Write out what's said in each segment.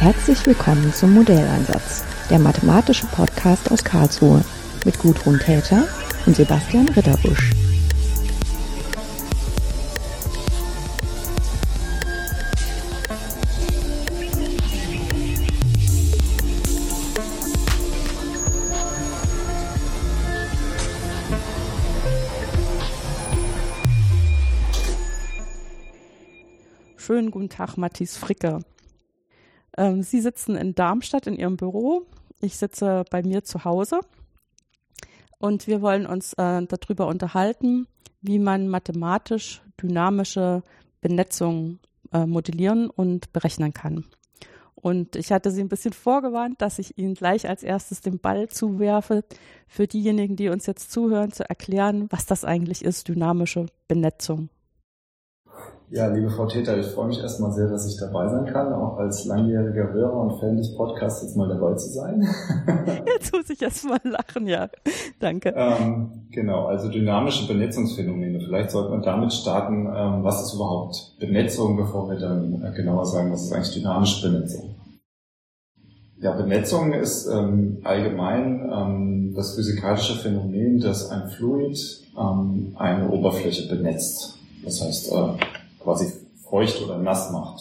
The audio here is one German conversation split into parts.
Herzlich willkommen zum Modelleinsatz, der mathematische Podcast aus Karlsruhe mit Gudrun Täter und Sebastian Ritterbusch. Schönen guten Tag, Matthias Fricke. Ähm, Sie sitzen in Darmstadt in Ihrem Büro. Ich sitze bei mir zu Hause. Und wir wollen uns äh, darüber unterhalten, wie man mathematisch dynamische Benetzung äh, modellieren und berechnen kann. Und ich hatte Sie ein bisschen vorgewarnt, dass ich Ihnen gleich als erstes den Ball zuwerfe, für diejenigen, die uns jetzt zuhören, zu erklären, was das eigentlich ist, dynamische Benetzung. Ja, liebe Frau Täter, ich freue mich erstmal sehr, dass ich dabei sein kann, auch als langjähriger Hörer und Fan des Podcasts jetzt mal dabei zu sein. jetzt muss ich erstmal lachen, ja. Danke. Ähm, genau, also dynamische Benetzungsphänomene. Vielleicht sollte man damit starten, ähm, was ist überhaupt Benetzung, bevor wir dann äh, genauer sagen, was ist eigentlich dynamische Benetzung. Ja, Benetzung ist ähm, allgemein ähm, das physikalische Phänomen, dass ein Fluid ähm, eine Oberfläche benetzt. Das heißt, äh, quasi feucht oder nass macht.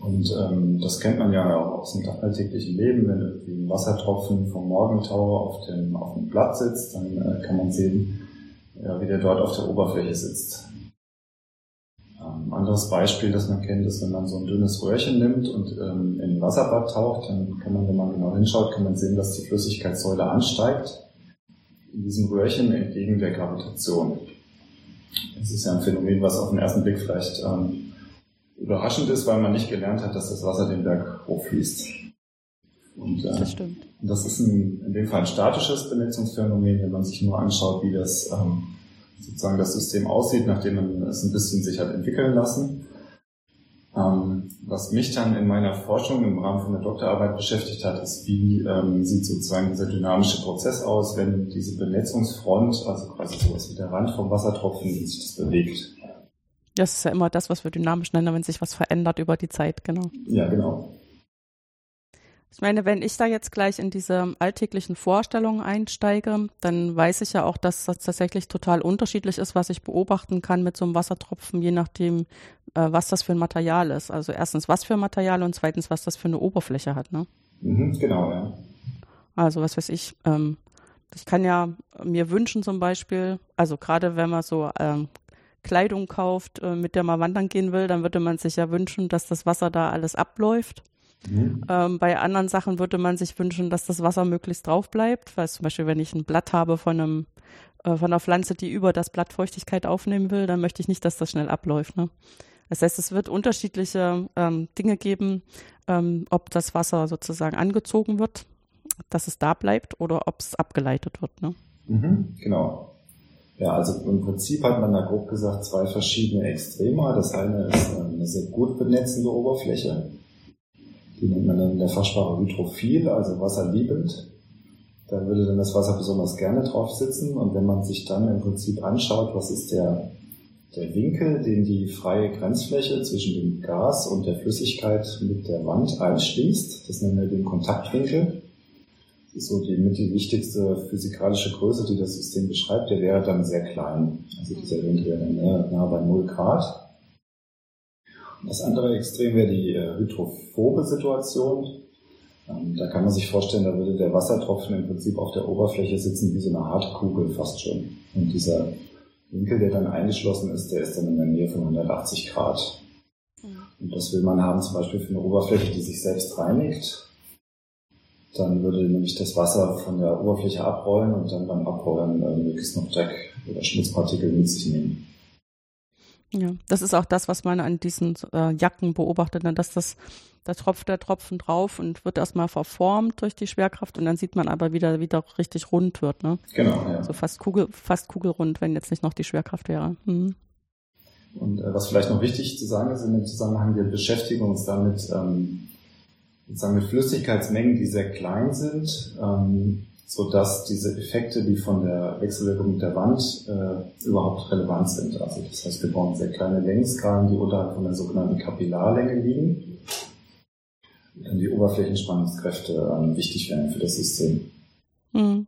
Und ähm, das kennt man ja auch aus dem alltäglichen Leben, wenn irgendwie ein Wassertropfen vom Morgentau auf dem, auf dem Blatt sitzt, dann äh, kann man sehen, ja, wie der dort auf der Oberfläche sitzt. Ähm, anderes Beispiel, das man kennt, ist, wenn man so ein dünnes Röhrchen nimmt und ähm, in ein Wasserbad taucht, dann kann man, wenn man genau hinschaut, kann man sehen, dass die Flüssigkeitssäule ansteigt in diesem Röhrchen entgegen der Gravitation. Das ist ja ein Phänomen, was auf den ersten Blick vielleicht ähm, überraschend ist, weil man nicht gelernt hat, dass das Wasser den Berg hochfließt. Und, äh, das stimmt. Das ist ein, in dem Fall ein statisches Benetzungsphänomen, wenn man sich nur anschaut, wie das ähm, sozusagen das System aussieht, nachdem man es ein bisschen sich hat entwickeln lassen. Ähm, was mich dann in meiner Forschung im Rahmen von der Doktorarbeit beschäftigt hat, ist, wie ähm, sieht sozusagen dieser dynamische Prozess aus, wenn diese Benetzungsfront, also quasi sowas wie der Rand vom Wassertropfen, wie sich das bewegt. Das ist ja immer das, was wir dynamisch nennen, wenn sich was verändert über die Zeit, genau. Ja, genau. Ich meine, wenn ich da jetzt gleich in diese alltäglichen Vorstellungen einsteige, dann weiß ich ja auch, dass das tatsächlich total unterschiedlich ist, was ich beobachten kann mit so einem Wassertropfen, je nachdem, äh, was das für ein Material ist. Also erstens, was für ein Material und zweitens, was das für eine Oberfläche hat. Ne? Mhm, genau, ja. Also was weiß ich, ähm, ich kann ja mir wünschen zum Beispiel, also gerade wenn man so ähm, Kleidung kauft, äh, mit der man wandern gehen will, dann würde man sich ja wünschen, dass das Wasser da alles abläuft. Mhm. Ähm, bei anderen Sachen würde man sich wünschen, dass das Wasser möglichst drauf bleibt. Weil zum Beispiel, wenn ich ein Blatt habe von einem äh, von einer Pflanze, die über das Blatt Feuchtigkeit aufnehmen will, dann möchte ich nicht, dass das schnell abläuft. Ne? Das heißt, es wird unterschiedliche ähm, Dinge geben, ähm, ob das Wasser sozusagen angezogen wird, dass es da bleibt oder ob es abgeleitet wird. Ne? Mhm, genau. Ja, also im Prinzip hat man da grob gesagt zwei verschiedene Extreme. Das eine ist eine sehr gut benetzende Oberfläche die nennt man dann in der Fachsprache hydrophil, also wasserliebend. Da würde dann das Wasser besonders gerne drauf sitzen. Und wenn man sich dann im Prinzip anschaut, was ist der, der Winkel, den die freie Grenzfläche zwischen dem Gas und der Flüssigkeit mit der Wand einschließt, das nennen wir den Kontaktwinkel. Das ist so die mit die wichtigste physikalische Größe, die das System beschreibt, der wäre dann sehr klein. Also dieser Winkel wäre dann nah, nah bei 0 Grad. Das andere Extrem wäre die äh, hydrophobe Situation. Ähm, da kann man sich vorstellen, da würde der Wassertropfen im Prinzip auf der Oberfläche sitzen wie so eine harte Kugel fast schon. Und dieser Winkel, der dann eingeschlossen ist, der ist dann in der Nähe von 180 Grad. Und das will man haben zum Beispiel für eine Oberfläche, die sich selbst reinigt. Dann würde nämlich das Wasser von der Oberfläche abrollen und dann beim Abrollen äh, möglichst noch Dreck oder Schmutzpartikel mit sich nehmen. Ja, das ist auch das, was man an diesen äh, Jacken beobachtet, ne? dass das, da tropft der Tropfen drauf und wird erstmal verformt durch die Schwerkraft und dann sieht man aber wieder, wieder richtig rund wird, ne? Genau, ja. So fast Kugel, fast kugelrund, wenn jetzt nicht noch die Schwerkraft wäre. Mhm. Und äh, was vielleicht noch wichtig zu sagen ist in dem Zusammenhang, wir beschäftigen uns damit, ähm, sozusagen mit Flüssigkeitsmengen, die sehr klein sind, ähm, so dass diese Effekte, die von der Wechselwirkung mit der Wand äh, überhaupt relevant sind. Also das heißt, wir brauchen sehr kleine Längenskalen, die unterhalb von der sogenannten Kapillarlänge liegen. die Oberflächenspannungskräfte ähm, wichtig werden für das System. Mhm.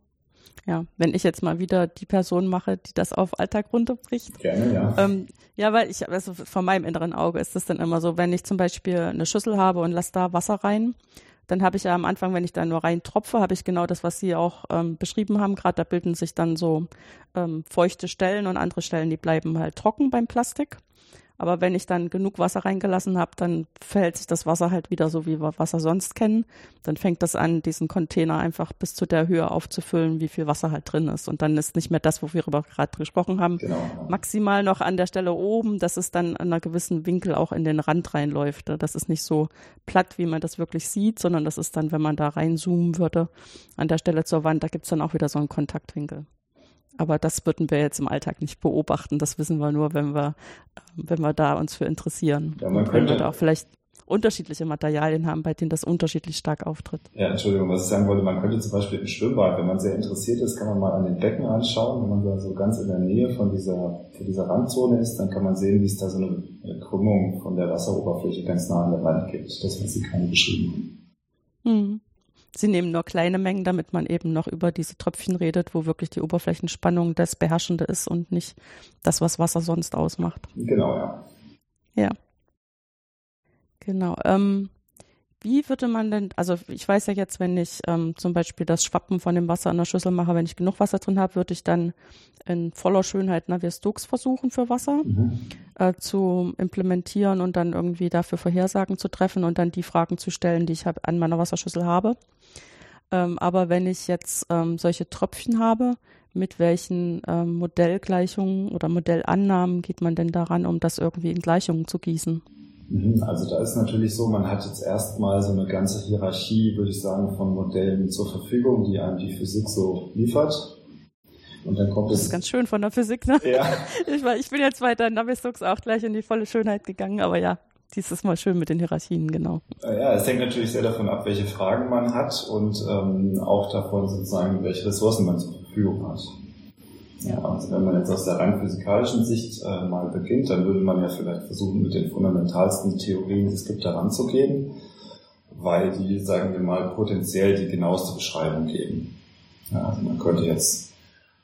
Ja, wenn ich jetzt mal wieder die Person mache, die das auf Alltag runterbricht. Gerne, ja. Ähm, ja, weil ich, also von meinem inneren Auge ist es dann immer so, wenn ich zum Beispiel eine Schüssel habe und lasse da Wasser rein, dann habe ich ja am Anfang, wenn ich da nur rein tropfe, habe ich genau das, was Sie auch ähm, beschrieben haben. Gerade da bilden sich dann so ähm, feuchte Stellen und andere Stellen, die bleiben halt trocken beim Plastik. Aber wenn ich dann genug Wasser reingelassen habe, dann verhält sich das Wasser halt wieder so, wie wir Wasser sonst kennen. Dann fängt das an, diesen Container einfach bis zu der Höhe aufzufüllen, wie viel Wasser halt drin ist. Und dann ist nicht mehr das, wo wir gerade gesprochen haben, genau. maximal noch an der Stelle oben, dass es dann an einer gewissen Winkel auch in den Rand reinläuft. Das ist nicht so platt, wie man das wirklich sieht, sondern das ist dann, wenn man da reinzoomen würde, an der Stelle zur Wand, da gibt es dann auch wieder so einen Kontaktwinkel. Aber das würden wir jetzt im Alltag nicht beobachten. Das wissen wir nur, wenn wir, wenn wir da uns für interessieren. Ja, man könnte, wenn wir da auch vielleicht unterschiedliche Materialien haben, bei denen das unterschiedlich stark auftritt. Ja, Entschuldigung, was ich sagen wollte, man könnte zum Beispiel im Schwimmbad, wenn man sehr interessiert ist, kann man mal an den Becken anschauen. Wenn man da so ganz in der Nähe von dieser, von dieser Randzone ist, dann kann man sehen, wie es da so eine Krümmung von der Wasseroberfläche ganz nah an der Wand gibt. Das, was Sie keine beschrieben haben. Hm. Sie nehmen nur kleine Mengen, damit man eben noch über diese Tröpfchen redet, wo wirklich die Oberflächenspannung das Beherrschende ist und nicht das, was Wasser sonst ausmacht. Genau, ja. Ja. Genau. Ähm, wie würde man denn, also ich weiß ja jetzt, wenn ich ähm, zum Beispiel das Schwappen von dem Wasser in der Schüssel mache, wenn ich genug Wasser drin habe, würde ich dann in voller Schönheit Navier-Stokes versuchen für Wasser mhm. äh, zu implementieren und dann irgendwie dafür Vorhersagen zu treffen und dann die Fragen zu stellen, die ich hab, an meiner Wasserschüssel habe. Ähm, aber wenn ich jetzt ähm, solche Tröpfchen habe, mit welchen ähm, Modellgleichungen oder Modellannahmen geht man denn daran, um das irgendwie in Gleichungen zu gießen? Mhm, also da ist natürlich so, man hat jetzt erstmal so eine ganze Hierarchie, würde ich sagen, von Modellen zur Verfügung, die einem die Physik so liefert. Und dann kommt das es. ist ganz schön von der Physik, ne? Ja. Ich, war, ich bin jetzt weiter in Navier-Stokes auch gleich in die volle Schönheit gegangen, aber ja, dieses Mal schön mit den Hierarchien, genau. Ja, es hängt natürlich sehr davon ab, welche Fragen man hat und ähm, auch davon sozusagen, welche Ressourcen man zur Verfügung hat. Ja. Also wenn man jetzt aus der rein physikalischen Sicht äh, mal beginnt, dann würde man ja vielleicht versuchen, mit den fundamentalsten Theorien, die es gibt, daran zu gehen, weil die, sagen wir mal, potenziell die genaueste Beschreibung geben. Ja, also man könnte jetzt,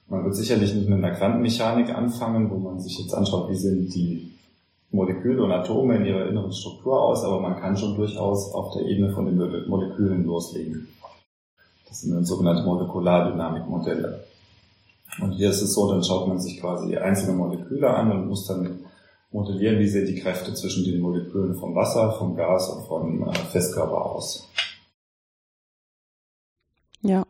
man wird sicherlich nicht mit einer Quantenmechanik anfangen, wo man sich jetzt anschaut, wie sind die Moleküle und Atome in ihrer inneren Struktur aus, aber man kann schon durchaus auf der Ebene von den Molekülen loslegen. Das sind dann sogenannte Molekulardynamikmodelle. Und hier ist es so, dann schaut man sich quasi einzelne Moleküle an und muss dann modellieren, wie sehen die Kräfte zwischen den Molekülen vom Wasser, vom Gas und vom äh, Festkörper aus. Ja.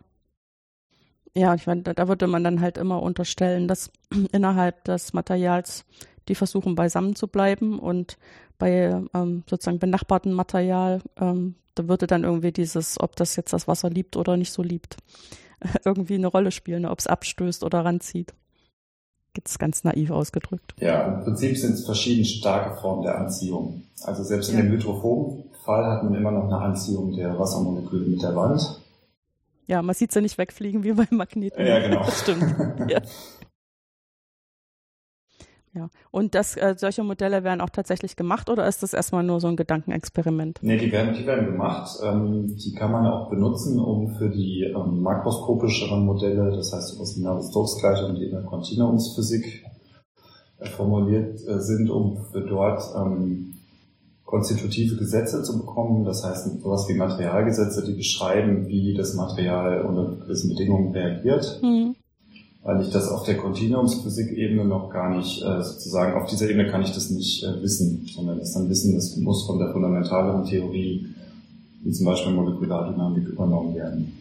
Ja, ich meine, da würde man dann halt immer unterstellen, dass innerhalb des Materials die versuchen beisammen zu bleiben und bei ähm, sozusagen benachbarten Material, ähm, da würde dann irgendwie dieses, ob das jetzt das Wasser liebt oder nicht so liebt, irgendwie eine Rolle spielen, ob es abstößt oder ranzieht. Jetzt ganz naiv ausgedrückt. Ja, im Prinzip sind es verschiedene starke Formen der Anziehung. Also selbst in dem hydrophoben Fall hat man immer noch eine Anziehung der Wassermoleküle mit der Wand. Ja, man sieht sie nicht wegfliegen wie beim Magneten. Ja, genau. Das stimmt. ja. Ja, und das, äh, solche Modelle werden auch tatsächlich gemacht oder ist das erstmal nur so ein Gedankenexperiment? Nee, die werden, die werden gemacht. Ähm, die kann man auch benutzen, um für die ähm, makroskopischeren Modelle, das heißt, was die Navier-Stokes-Gleichung, die in der Kontinuumsphysik äh, formuliert äh, sind, um für dort ähm, konstitutive Gesetze zu bekommen. Das heißt, sowas wie Materialgesetze, die beschreiben, wie das Material unter gewissen Bedingungen reagiert. Mhm weil ich das auf der Kontinuumsphysik-Ebene noch gar nicht, äh, sozusagen auf dieser Ebene kann ich das nicht äh, wissen, sondern das dann Wissen, das muss von der fundamentaleren Theorie, wie zum Beispiel Molekulardynamik, übernommen werden.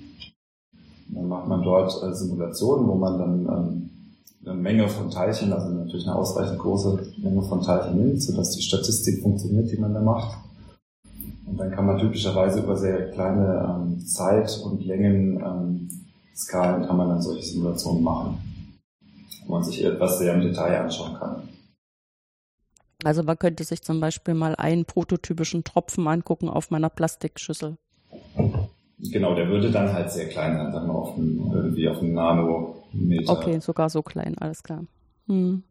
Und dann macht man dort äh, Simulationen, wo man dann ähm, eine Menge von Teilchen, also natürlich eine ausreichend große Menge von Teilchen nimmt, sodass die Statistik funktioniert, die man da macht. Und dann kann man typischerweise über sehr kleine ähm, Zeit und Längen ähm, Skalen kann man dann solche Simulationen machen, wo man sich etwas sehr im Detail anschauen kann. Also man könnte sich zum Beispiel mal einen prototypischen Tropfen angucken auf meiner Plastikschüssel. Genau, der würde dann halt sehr klein sein, dann auf einem, irgendwie auf einem Nanometer. Okay, sogar so klein, alles klar. Hm.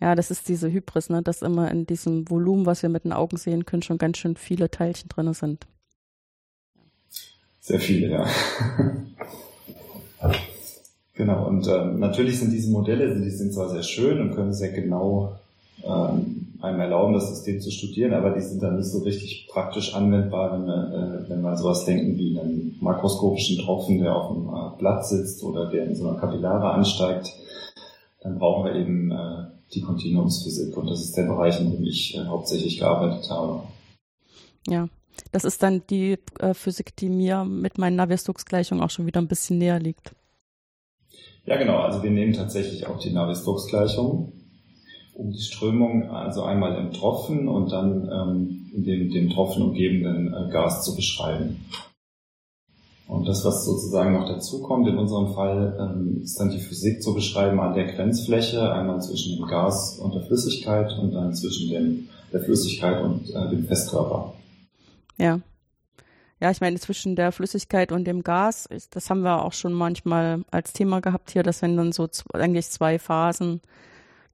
Ja, das ist diese Hybris, ne, dass immer in diesem Volumen, was wir mit den Augen sehen können, schon ganz schön viele Teilchen drin sind. Sehr viele, ja. genau, und ähm, natürlich sind diese Modelle, die sind zwar sehr schön und können sehr genau ähm, einem erlauben, das System zu studieren, aber die sind dann nicht so richtig praktisch anwendbar, wenn wir, äh, wenn wir sowas denken wie einen makroskopischen Tropfen, der auf dem äh, Blatt sitzt oder der in so einer Kapillare ansteigt. Dann brauchen wir eben äh, die Kontinuumsphysik und das ist der Bereich, in dem ich äh, hauptsächlich gearbeitet habe. Ja, das ist dann die äh, Physik, die mir mit meinen Navier-Stokes-Gleichungen auch schon wieder ein bisschen näher liegt. Ja, genau. Also wir nehmen tatsächlich auch die Navier-Stokes-Gleichung, um die Strömung also einmal im Tropfen und dann ähm, in dem, dem Tropfen umgebenden äh, Gas zu beschreiben. Und das, was sozusagen noch dazukommt in unserem Fall, ähm, ist dann die Physik zu beschreiben an der Grenzfläche, einmal zwischen dem Gas und der Flüssigkeit und dann zwischen dem, der Flüssigkeit und äh, dem Festkörper. Ja. Ja, ich meine, zwischen der Flüssigkeit und dem Gas, das haben wir auch schon manchmal als Thema gehabt hier, dass wenn dann so eigentlich zwei Phasen,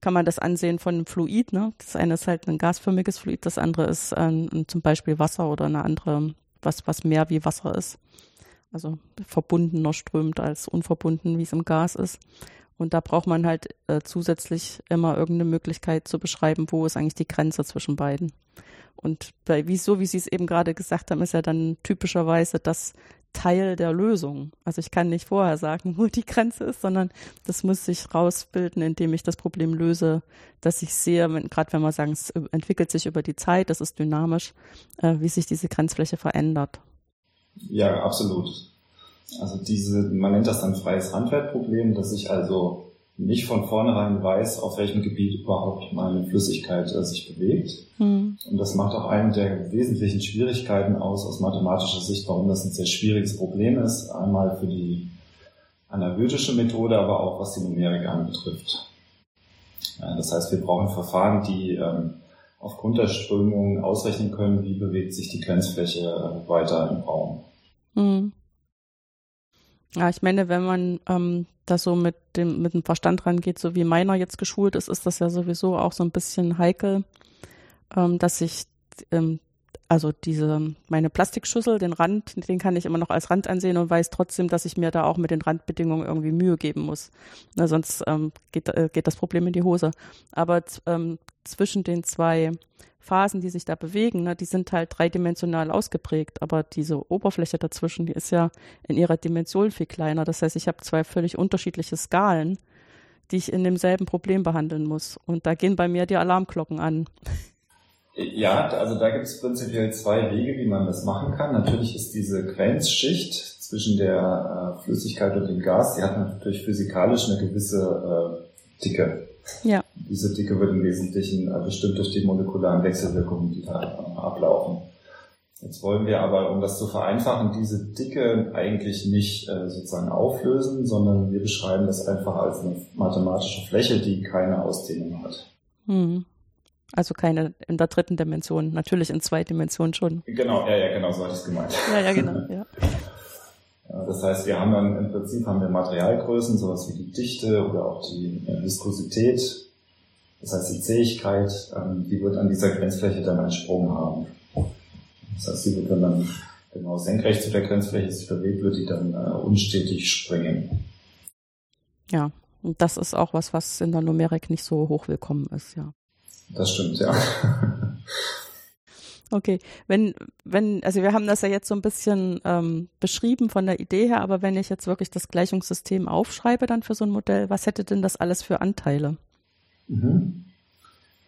kann man das ansehen von einem Fluid, ne? Das eine ist halt ein gasförmiges Fluid, das andere ist äh, zum Beispiel Wasser oder eine andere, was, was mehr wie Wasser ist. Also verbundener strömt als unverbunden, wie es im Gas ist. Und da braucht man halt äh, zusätzlich immer irgendeine Möglichkeit zu beschreiben, wo ist eigentlich die Grenze zwischen beiden. Und bei, wie, so wie Sie es eben gerade gesagt haben, ist ja dann typischerweise das Teil der Lösung. Also ich kann nicht vorher sagen, wo die Grenze ist, sondern das muss sich rausbilden, indem ich das Problem löse, dass ich sehe, gerade wenn wir sagen, es entwickelt sich über die Zeit, das ist dynamisch, äh, wie sich diese Grenzfläche verändert. Ja, absolut. Also diese, man nennt das dann freies Handwerkproblem, dass ich also nicht von vornherein weiß, auf welchem Gebiet überhaupt meine Flüssigkeit äh, sich bewegt. Mhm. Und das macht auch eine der wesentlichen Schwierigkeiten aus, aus mathematischer Sicht, warum das ein sehr schwieriges Problem ist. Einmal für die analytische Methode, aber auch was die Numerik anbetrifft. Ja, das heißt, wir brauchen Verfahren, die ähm, aufgrund der Strömung ausrechnen können, wie bewegt sich die Grenzfläche äh, weiter im Raum. Mhm. Ja, ich meine, wenn man ähm, da so mit dem, mit dem Verstand rangeht, so wie meiner jetzt geschult ist, ist das ja sowieso auch so ein bisschen heikel, ähm, dass ich, ähm, also diese, meine Plastikschüssel, den Rand, den kann ich immer noch als Rand ansehen und weiß trotzdem, dass ich mir da auch mit den Randbedingungen irgendwie Mühe geben muss. Na, sonst ähm, geht, äh, geht das Problem in die Hose. Aber ähm, zwischen den zwei Phasen, die sich da bewegen, ne, die sind halt dreidimensional ausgeprägt, aber diese Oberfläche dazwischen, die ist ja in ihrer Dimension viel kleiner. Das heißt, ich habe zwei völlig unterschiedliche Skalen, die ich in demselben Problem behandeln muss. Und da gehen bei mir die Alarmglocken an. Ja, also da gibt es prinzipiell zwei Wege, wie man das machen kann. Natürlich ist diese Grenzschicht zwischen der äh, Flüssigkeit und dem Gas, die hat natürlich physikalisch eine gewisse äh, Dicke. Ja. Diese Dicke wird im Wesentlichen äh, bestimmt durch die molekularen Wechselwirkungen, die da äh, ablaufen. Jetzt wollen wir aber, um das zu vereinfachen, diese Dicke eigentlich nicht äh, sozusagen auflösen, sondern wir beschreiben das einfach als eine mathematische Fläche, die keine Ausdehnung hat. Hm. Also keine in der dritten Dimension, natürlich in zwei Dimensionen schon. Genau, ja, ja, genau, so hatte ich es gemeint. Ja, ja, genau, ja. Das heißt, wir haben dann im Prinzip haben wir Materialgrößen, sowas wie die Dichte oder auch die Viskosität. Das heißt, die Zähigkeit, ähm, die wird an dieser Grenzfläche dann einen Sprung haben. Das heißt, sie wird dann genau senkrecht zu der Grenzfläche sich bewegt, wird die dann äh, unstetig springen. Ja, und das ist auch was, was in der Numerik nicht so hoch willkommen ist, ja. Das stimmt, ja. Okay, wenn, wenn, also wir haben das ja jetzt so ein bisschen ähm, beschrieben von der Idee her, aber wenn ich jetzt wirklich das Gleichungssystem aufschreibe dann für so ein Modell, was hätte denn das alles für Anteile? Mhm.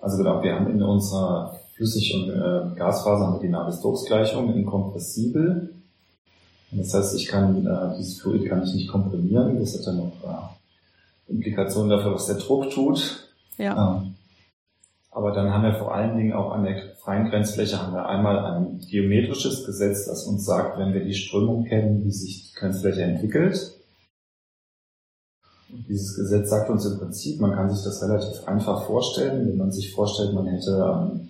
Also genau, wir haben in unserer Flüssig- und äh, Gasphase haben wir die Navier-Stokes-Gleichung inkompressibel. Das heißt, ich kann äh, dieses Fluid kann ich nicht komprimieren. Das hat dann noch äh, Implikationen dafür, was der Druck tut. Ja. Ähm, aber dann haben wir vor allen Dingen auch an der freien Grenzfläche haben wir einmal ein geometrisches Gesetz, das uns sagt, wenn wir die Strömung kennen, wie sich die Grenzfläche entwickelt. Dieses Gesetz sagt uns im Prinzip, man kann sich das relativ einfach vorstellen, wenn man sich vorstellt, man hätte ähm,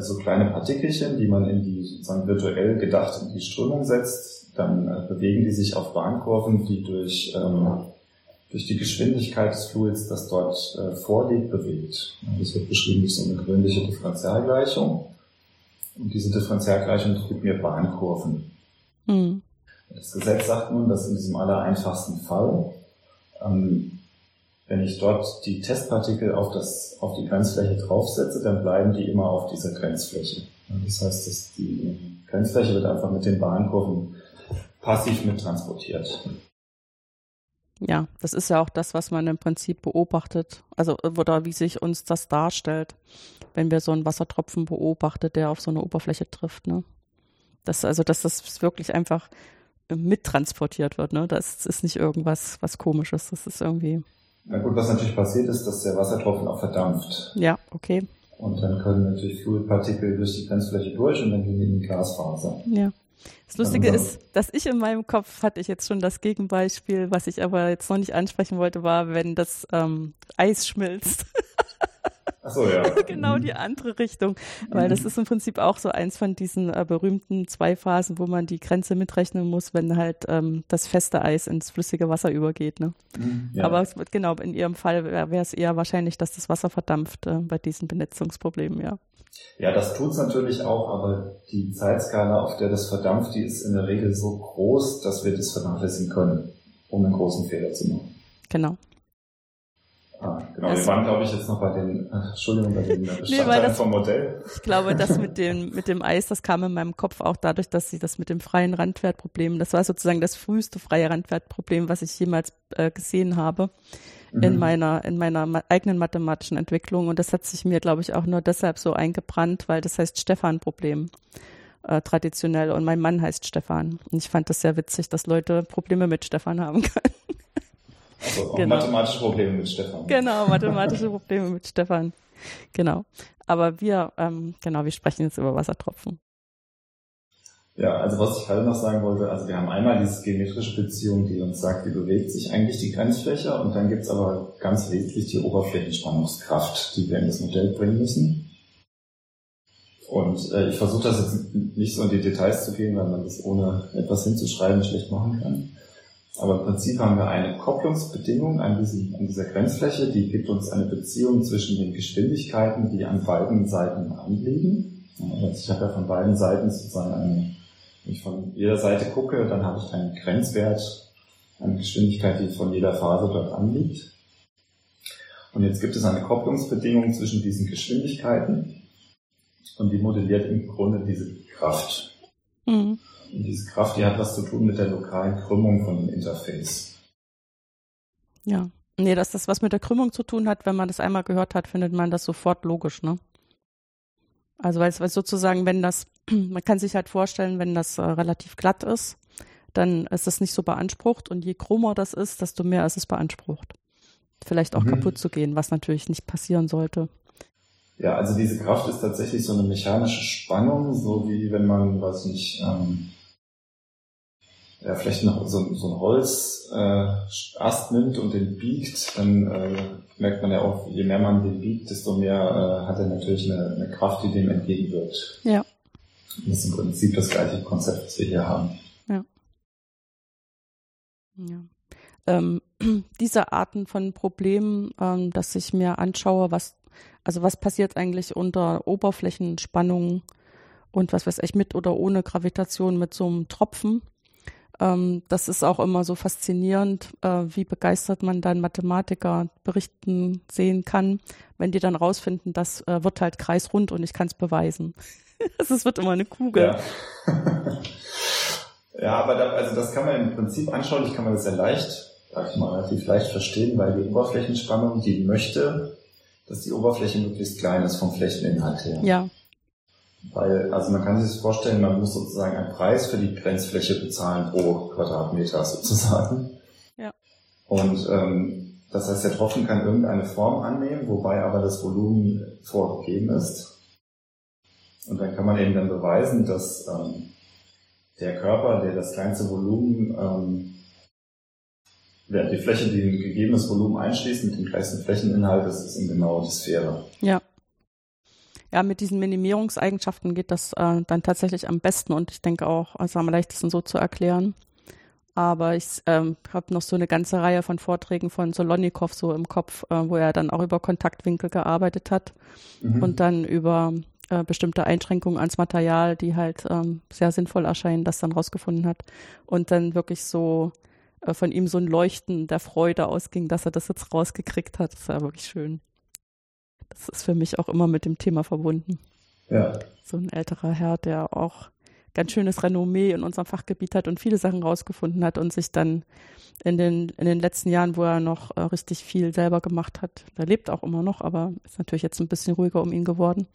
so kleine Partikelchen, die man in die sozusagen virtuell gedacht in die Strömung setzt, dann äh, bewegen die sich auf Bahnkurven, die durch ähm, durch die Geschwindigkeit des Fluids, das dort äh, vorliegt, bewegt. Das wird beschrieben durch so eine gewöhnliche Differentialgleichung. Und diese Differentialgleichung gibt mir Bahnkurven. Mhm. Das Gesetz sagt nun, dass in diesem allereinfachsten Fall, ähm, wenn ich dort die Testpartikel auf, das, auf die Grenzfläche draufsetze, dann bleiben die immer auf dieser Grenzfläche. Das heißt, dass die Grenzfläche wird einfach mit den Bahnkurven passiv mittransportiert. Ja, das ist ja auch das, was man im Prinzip beobachtet, also oder wie sich uns das darstellt, wenn wir so einen Wassertropfen beobachtet, der auf so eine Oberfläche trifft. Ne? Das, also, dass das wirklich einfach mittransportiert wird. Ne? Das ist nicht irgendwas was Komisches. Das ist irgendwie. Na gut, was natürlich passiert ist, dass der Wassertropfen auch verdampft. Ja, okay. Und dann können natürlich Fluidpartikel durch die Grenzfläche durch und dann gehen die in die Glasfaser. Ja. Das Lustige ist, dass ich in meinem Kopf hatte ich jetzt schon das Gegenbeispiel, was ich aber jetzt noch nicht ansprechen wollte, war, wenn das ähm, Eis schmilzt. So, ja. genau die andere Richtung. Weil das ist im Prinzip auch so eins von diesen äh, berühmten zwei Phasen, wo man die Grenze mitrechnen muss, wenn halt ähm, das feste Eis ins flüssige Wasser übergeht. Ne? Ja. Aber genau, in Ihrem Fall wäre es eher wahrscheinlich, dass das Wasser verdampft äh, bei diesen Benetzungsproblemen, ja. Ja, das tut's natürlich auch, aber die Zeitskala, auf der das verdampft, die ist in der Regel so groß, dass wir das vernachlässigen können, um einen großen Fehler zu machen. Genau. Ah, genau, das wir waren, glaube ich, jetzt noch bei den, äh, Entschuldigung, bei den Bestandteilen nee, das, vom Modell. Ich glaube, das mit dem, mit dem Eis, das kam in meinem Kopf auch dadurch, dass sie das mit dem freien Randwertproblem, das war sozusagen das früheste freie Randwertproblem, was ich jemals äh, gesehen habe mhm. in meiner, in meiner eigenen mathematischen Entwicklung. Und das hat sich mir, glaube ich, auch nur deshalb so eingebrannt, weil das heißt Stefan-Problem. Äh, traditionell und mein Mann heißt Stefan. Und ich fand das sehr witzig, dass Leute Probleme mit Stefan haben können. Also auch genau. mathematische Probleme mit Stefan. Genau, mathematische Probleme mit Stefan. Genau. Aber wir, ähm, genau, wir sprechen jetzt über Wassertropfen. Ja, also was ich gerade noch sagen wollte, also wir haben einmal diese geometrische Beziehung, die uns sagt, wie bewegt sich eigentlich die Grenzfläche und dann gibt's aber ganz wesentlich die Oberflächenspannungskraft, die wir in das Modell bringen müssen. Und äh, ich versuche das jetzt nicht so in die Details zu gehen, weil man das ohne etwas hinzuschreiben schlecht machen kann. Aber im Prinzip haben wir eine Kopplungsbedingung an, diesem, an dieser Grenzfläche, die gibt uns eine Beziehung zwischen den Geschwindigkeiten, die an beiden Seiten anliegen. Also ich habe ja von beiden Seiten sozusagen eine, wenn ich von jeder Seite gucke, dann habe ich einen Grenzwert, eine Geschwindigkeit, die von jeder Phase dort anliegt. Und jetzt gibt es eine Kopplungsbedingung zwischen diesen Geschwindigkeiten und die modelliert im Grunde diese Kraft. Mhm. Und diese Kraft, die hat was zu tun mit der lokalen Krümmung von dem Interface. Ja. Nee, dass das was mit der Krümmung zu tun hat, wenn man das einmal gehört hat, findet man das sofort logisch, ne? Also weil es sozusagen, wenn das, man kann sich halt vorstellen, wenn das äh, relativ glatt ist, dann ist es nicht so beansprucht und je krummer das ist, desto mehr ist es beansprucht. Vielleicht auch mhm. kaputt zu gehen, was natürlich nicht passieren sollte. Ja, also diese Kraft ist tatsächlich so eine mechanische Spannung, so wie wenn man, weiß nicht, ähm, ja, vielleicht noch so, so ein Holzast äh, nimmt und den biegt, dann äh, merkt man ja auch, je mehr man den biegt, desto mehr äh, hat er natürlich eine, eine Kraft, die dem entgegenwirkt. Ja. Das ist im Prinzip das gleiche Konzept, was wir hier haben. Ja. Ja. Ähm, diese Arten von Problemen, ähm, dass ich mir anschaue, was, also was passiert eigentlich unter Oberflächenspannung und was weiß ich, mit oder ohne Gravitation mit so einem Tropfen, ähm, das ist auch immer so faszinierend, äh, wie begeistert man dann Mathematiker berichten sehen kann, wenn die dann rausfinden, das äh, wird halt kreisrund und ich kann es beweisen. Es wird immer eine Kugel. Ja, ja aber da, also das kann man im Prinzip anschaulich, kann man das sehr leicht, sag ich mal, relativ leicht verstehen, weil die Oberflächenspannung, die möchte, dass die Oberfläche möglichst klein ist vom Flächeninhalt her. Ja. Weil, also man kann sich das vorstellen, man muss sozusagen einen Preis für die Grenzfläche bezahlen pro Quadratmeter sozusagen. Ja. Und ähm, das heißt, der Tropfen kann irgendeine Form annehmen, wobei aber das Volumen vorgegeben ist. Und dann kann man eben dann beweisen, dass ähm, der Körper, der das kleinste Volumen, ähm, die Fläche, die ein gegebenes Volumen einschließt, mit dem kleinsten Flächeninhalt, das ist eben genau die Sphäre. Ja ja, mit diesen Minimierungseigenschaften geht das äh, dann tatsächlich am besten und ich denke auch, ist am leichtesten so zu erklären. Aber ich ähm, habe noch so eine ganze Reihe von Vorträgen von Solonikow so im Kopf, äh, wo er dann auch über Kontaktwinkel gearbeitet hat mhm. und dann über äh, bestimmte Einschränkungen ans Material, die halt ähm, sehr sinnvoll erscheinen, das dann rausgefunden hat. Und dann wirklich so von ihm so ein Leuchten der Freude ausging, dass er das jetzt rausgekriegt hat. Das war wirklich schön. Das ist für mich auch immer mit dem Thema verbunden. Ja. So ein älterer Herr, der auch ganz schönes Renommee in unserem Fachgebiet hat und viele Sachen rausgefunden hat und sich dann in den, in den letzten Jahren, wo er noch äh, richtig viel selber gemacht hat, er lebt auch immer noch, aber ist natürlich jetzt ein bisschen ruhiger um ihn geworden,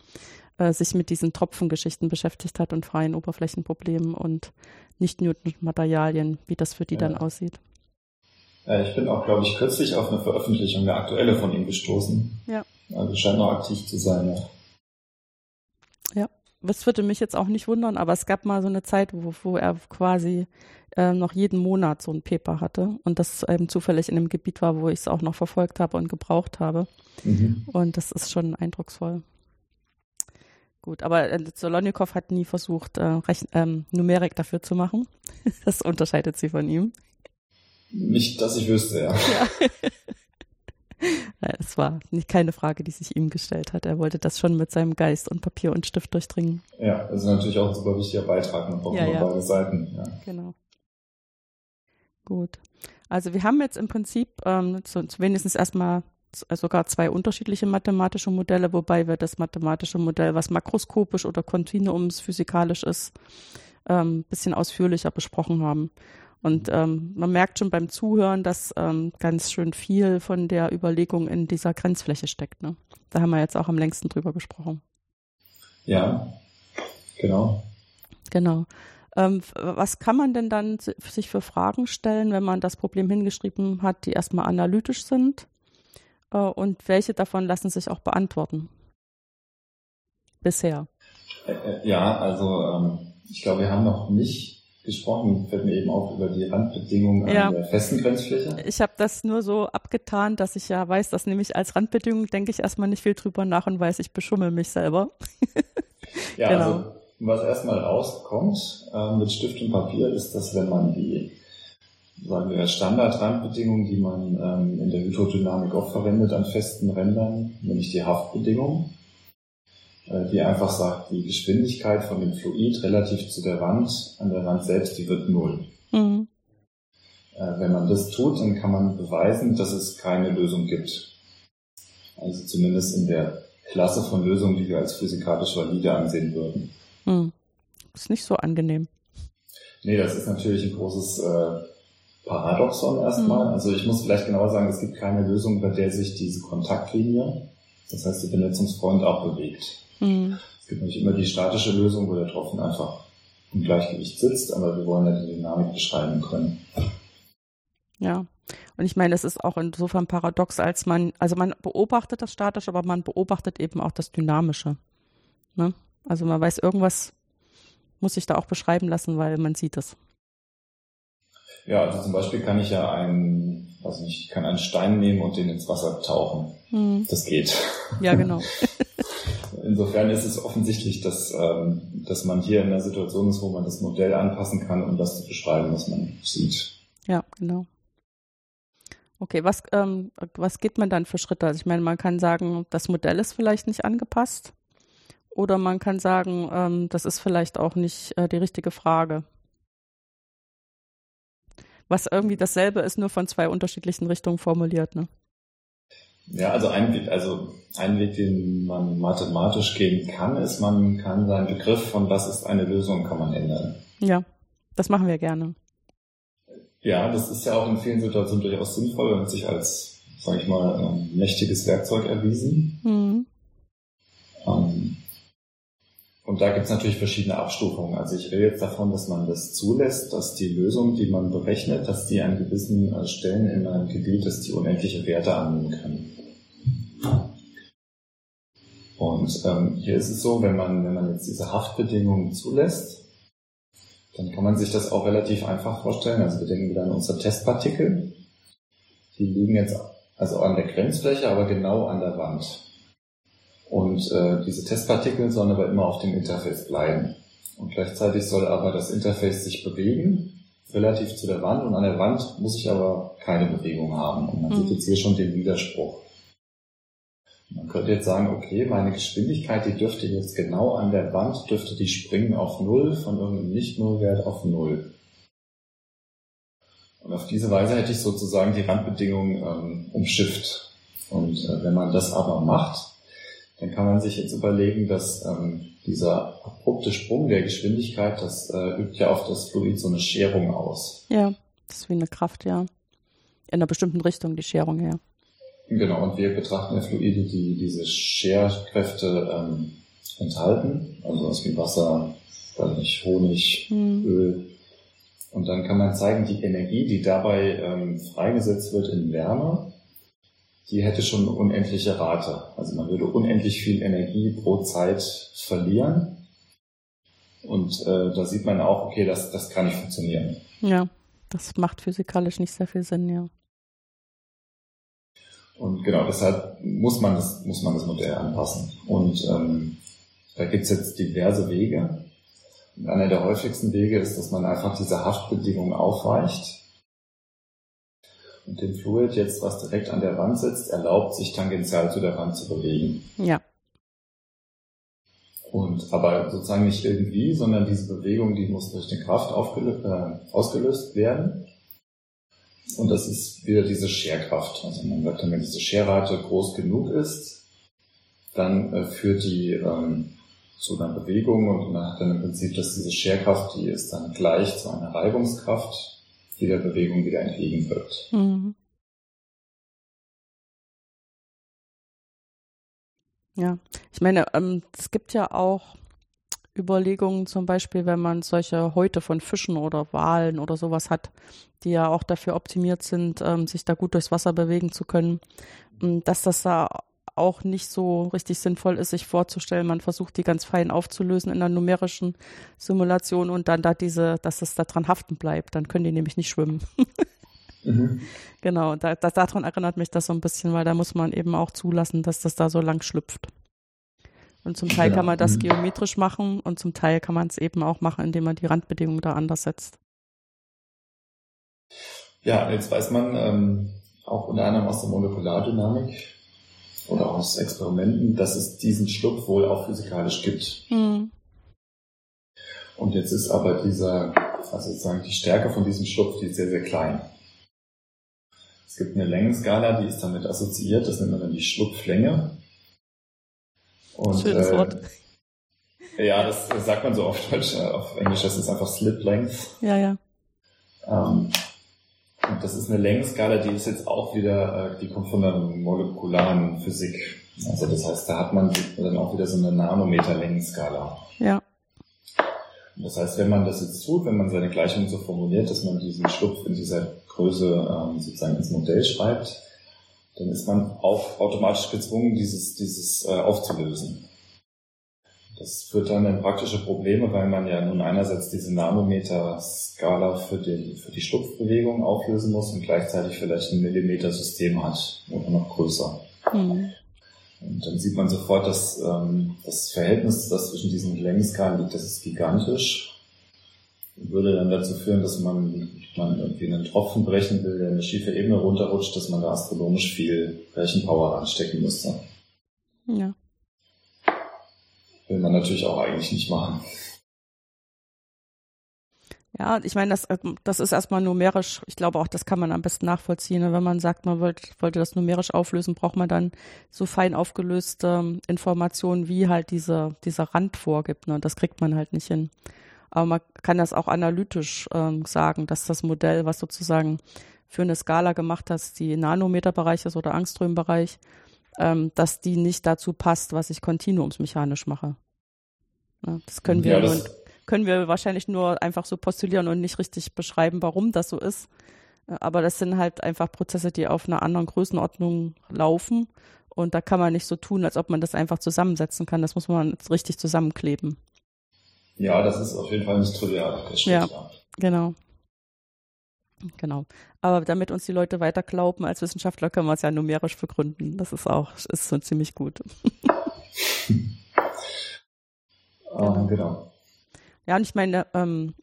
äh, sich mit diesen Tropfengeschichten beschäftigt hat und freien Oberflächenproblemen und nicht nur mit Materialien, wie das für die ja. dann aussieht. Ja, ich bin auch, glaube ich, kürzlich auf eine Veröffentlichung der aktuelle von ihm gestoßen. Ja. Also scheint noch aktiv zu sein, ja. Ja, das würde mich jetzt auch nicht wundern, aber es gab mal so eine Zeit, wo, wo er quasi äh, noch jeden Monat so ein Paper hatte und das eben zufällig in einem Gebiet war, wo ich es auch noch verfolgt habe und gebraucht habe. Mhm. Und das ist schon eindrucksvoll. Gut, aber äh, Solonikow hat nie versucht, äh, Rechn ähm, Numerik dafür zu machen. das unterscheidet sie von ihm. Nicht, dass ich wüsste, ja. ja. Es war nicht keine Frage, die sich ihm gestellt hat. Er wollte das schon mit seinem Geist und Papier und Stift durchdringen. Ja, das ist natürlich auch ein super wichtiger Beitrag. Man braucht ja, ja. beide Seiten. Ja. Genau. Gut. Also wir haben jetzt im Prinzip ähm, zu, zu wenigstens erstmal sogar zwei unterschiedliche mathematische Modelle, wobei wir das mathematische Modell, was makroskopisch oder kontinuumsphysikalisch ist, ein ähm, bisschen ausführlicher besprochen haben. Und ähm, man merkt schon beim Zuhören, dass ähm, ganz schön viel von der Überlegung in dieser Grenzfläche steckt. Ne? Da haben wir jetzt auch am längsten drüber gesprochen. Ja, genau. Genau. Ähm, was kann man denn dann sich für Fragen stellen, wenn man das Problem hingeschrieben hat, die erstmal analytisch sind? Äh, und welche davon lassen sich auch beantworten? Bisher. Äh, äh, ja, also ähm, ich glaube, wir haben noch nicht gesprochen, fällt mir eben auch über die Randbedingungen ja. an der festen Grenzfläche. Ich habe das nur so abgetan, dass ich ja weiß, dass nämlich als Randbedingung denke ich erstmal nicht viel drüber nach und weiß, ich beschummel mich selber. ja, genau. also was erstmal rauskommt äh, mit Stift und Papier ist, dass wenn man die sagen wir Standardrandbedingungen, die man ähm, in der Hydrodynamik oft verwendet an festen Rändern, nämlich die Haftbedingungen, äh, die einfach sagt, die Geschwindigkeit von dem Fluid relativ zu der Wand, an der Wand selbst, die wird null. Mhm. Äh, wenn man das tut, dann kann man beweisen, dass es keine Lösung gibt. Also zumindest in der Klasse von Lösungen, die wir als physikalisch valide ansehen würden. Mhm. Ist nicht so angenehm. Nee, das ist natürlich ein großes äh, Paradoxon erstmal. Mhm. Also ich muss vielleicht genauer sagen, es gibt keine Lösung, bei der sich diese Kontaktlinie, das heißt die Benetzungsfront, abbewegt. Mhm. Es gibt nämlich immer die statische Lösung, wo der Tropfen einfach im Gleichgewicht sitzt, aber wir wollen ja die Dynamik beschreiben können. Ja. Und ich meine, es ist auch insofern paradox, als man, also man beobachtet das statisch, aber man beobachtet eben auch das Dynamische. Ne? Also man weiß, irgendwas muss sich da auch beschreiben lassen, weil man sieht es. Ja, also zum Beispiel kann ich ja einen, weiß nicht, ich kann einen Stein nehmen und den ins Wasser tauchen. Hm. Das geht. Ja, genau. Insofern ist es offensichtlich, dass, ähm, dass man hier in einer Situation ist, wo man das Modell anpassen kann, um das zu beschreiben, was man sieht. Ja, genau. Okay, was, ähm, was geht man dann für Schritte? Also ich meine, man kann sagen, das Modell ist vielleicht nicht angepasst. Oder man kann sagen, ähm, das ist vielleicht auch nicht äh, die richtige Frage. Was irgendwie dasselbe ist, nur von zwei unterschiedlichen Richtungen formuliert, ne? Ja, also ein, Weg, also ein Weg, den man mathematisch gehen kann, ist, man kann seinen Begriff von was ist eine Lösung, kann man ändern. Ja, das machen wir gerne. Ja, das ist ja auch in vielen Situationen durchaus sinnvoll und sich als, sage ich mal, mächtiges Werkzeug erwiesen. Mhm. Ähm, und da gibt es natürlich verschiedene Abstufungen. Also ich rede jetzt davon, dass man das zulässt, dass die Lösung, die man berechnet, dass die an gewissen äh, Stellen in einem Gebiet, dass die unendliche Werte annehmen kann. Und ähm, hier ist es so, wenn man, wenn man jetzt diese Haftbedingungen zulässt, dann kann man sich das auch relativ einfach vorstellen. Also wir denken wieder an unsere Testpartikel. Die liegen jetzt also an der Grenzfläche, aber genau an der Wand. Und äh, diese Testpartikel sollen aber immer auf dem Interface bleiben. Und gleichzeitig soll aber das Interface sich bewegen, relativ zu der Wand. Und an der Wand muss ich aber keine Bewegung haben. Und man mhm. sieht jetzt hier schon den Widerspruch. Man könnte jetzt sagen, okay, meine Geschwindigkeit, die dürfte jetzt genau an der Wand, dürfte die springen auf Null, von irgendeinem Nicht-Null-Wert auf Null. Und auf diese Weise hätte ich sozusagen die Randbedingungen ähm, umschifft. Und äh, wenn man das aber macht, dann kann man sich jetzt überlegen, dass ähm, dieser abrupte Sprung der Geschwindigkeit, das äh, übt ja auf das Fluid so eine Scherung aus. Ja, das ist wie eine Kraft, ja. In einer bestimmten Richtung, die Scherung her. Genau, und wir betrachten ja Fluide, die diese Scherkräfte ähm, enthalten, also was wie Wasser, weiß nicht, Honig, hm. Öl. Und dann kann man zeigen, die Energie, die dabei ähm, freigesetzt wird in Wärme, die hätte schon eine unendliche Rate. Also man würde unendlich viel Energie pro Zeit verlieren. Und äh, da sieht man auch, okay, das, das kann nicht funktionieren. Ja, das macht physikalisch nicht sehr viel Sinn, ja. Und genau deshalb muss man das, muss man das Modell anpassen. Und ähm, da gibt es jetzt diverse Wege. Und einer der häufigsten Wege ist, dass man einfach diese Haftbedingungen aufweicht. Und den Fluid jetzt, was direkt an der Wand sitzt, erlaubt, sich tangential zu der Wand zu bewegen. Ja. Und aber sozusagen nicht irgendwie, sondern diese Bewegung, die muss durch eine Kraft äh, ausgelöst werden. Und das ist wieder diese Scherkraft. Also man sagt dann, wenn diese Scherrate groß genug ist, dann äh, führt die ähm, zu einer Bewegung und man hat dann im Prinzip, dass diese Scherkraft, die ist dann gleich zu einer Reibungskraft, die der Bewegung wieder entgegenwirkt. Mhm. Ja, ich meine, ähm, es gibt ja auch Überlegungen, zum Beispiel, wenn man solche Häute von Fischen oder Walen oder sowas hat, die ja auch dafür optimiert sind, ähm, sich da gut durchs Wasser bewegen zu können, ähm, dass das da auch nicht so richtig sinnvoll ist, sich vorzustellen, man versucht die ganz fein aufzulösen in einer numerischen Simulation und dann da diese, dass es da dran haften bleibt, dann können die nämlich nicht schwimmen. mhm. Genau, da, da, daran erinnert mich das so ein bisschen, weil da muss man eben auch zulassen, dass das da so lang schlüpft. Und zum Teil ja. kann man das mhm. geometrisch machen und zum Teil kann man es eben auch machen, indem man die Randbedingungen da anders setzt. Ja, jetzt weiß man ähm, auch unter anderem aus der Molekulardynamik oder aus Experimenten, dass es diesen Schlupf wohl auch physikalisch gibt. Mhm. Und jetzt ist aber dieser, also sozusagen die Stärke von diesem Schlupf, die ist sehr, sehr klein. Es gibt eine Längenskala, die ist damit assoziiert, das nennt man dann die Schlupflänge. Und, Schönes äh, Wort. Ja, das sagt man so auf Deutsch, äh, auf Englisch das ist einfach Slip Length. Ja, ja. Ähm, und das ist eine Längenskala, die ist jetzt auch wieder, äh, die kommt von der molekularen Physik. Also das heißt, da hat man dann auch wieder so eine Nanometer-Längenskala. Ja. Das heißt, wenn man das jetzt tut, wenn man seine Gleichung so formuliert, dass man diesen Schlupf in dieser Größe ähm, sozusagen ins Modell schreibt, dann ist man auch automatisch gezwungen, dieses, dieses äh, aufzulösen. Das führt dann in praktische Probleme, weil man ja nun einerseits diese Nanometer-Skala für, den, für die Schlupfbewegung auflösen muss und gleichzeitig vielleicht ein Millimeter-System hat oder noch größer. Mhm. Und dann sieht man sofort, dass ähm, das Verhältnis, das zwischen diesen Längenskalen liegt, das ist gigantisch. Würde dann dazu führen, dass man, man irgendwie einen Tropfen brechen will, der eine schiefe Ebene runterrutscht, dass man da astronomisch viel Rechenpower anstecken müsste. Ja will man natürlich auch eigentlich nicht machen. Ja, ich meine, das, das ist erstmal numerisch, ich glaube auch, das kann man am besten nachvollziehen. Ne? Wenn man sagt, man wollte, wollte das numerisch auflösen, braucht man dann so fein aufgelöste Informationen, wie halt diese, dieser Rand vorgibt. Ne? Das kriegt man halt nicht hin. Aber man kann das auch analytisch ähm, sagen, dass das Modell, was sozusagen für eine Skala gemacht hat, die Nanometerbereich ist oder Angströmbereich, ähm, dass die nicht dazu passt, was ich kontinuumsmechanisch mache. Ja, das können wir, ja, das nur, können wir wahrscheinlich nur einfach so postulieren und nicht richtig beschreiben, warum das so ist. Äh, aber das sind halt einfach Prozesse, die auf einer anderen Größenordnung laufen. Und da kann man nicht so tun, als ob man das einfach zusammensetzen kann. Das muss man richtig zusammenkleben. Ja, das ist auf jeden Fall nicht trivial. Ja, genau. Genau. Aber damit uns die Leute weiter glauben als Wissenschaftler, können wir es ja numerisch begründen. Das ist auch, ist so ziemlich gut. genau. genau. Ja, und ich meine, ähm,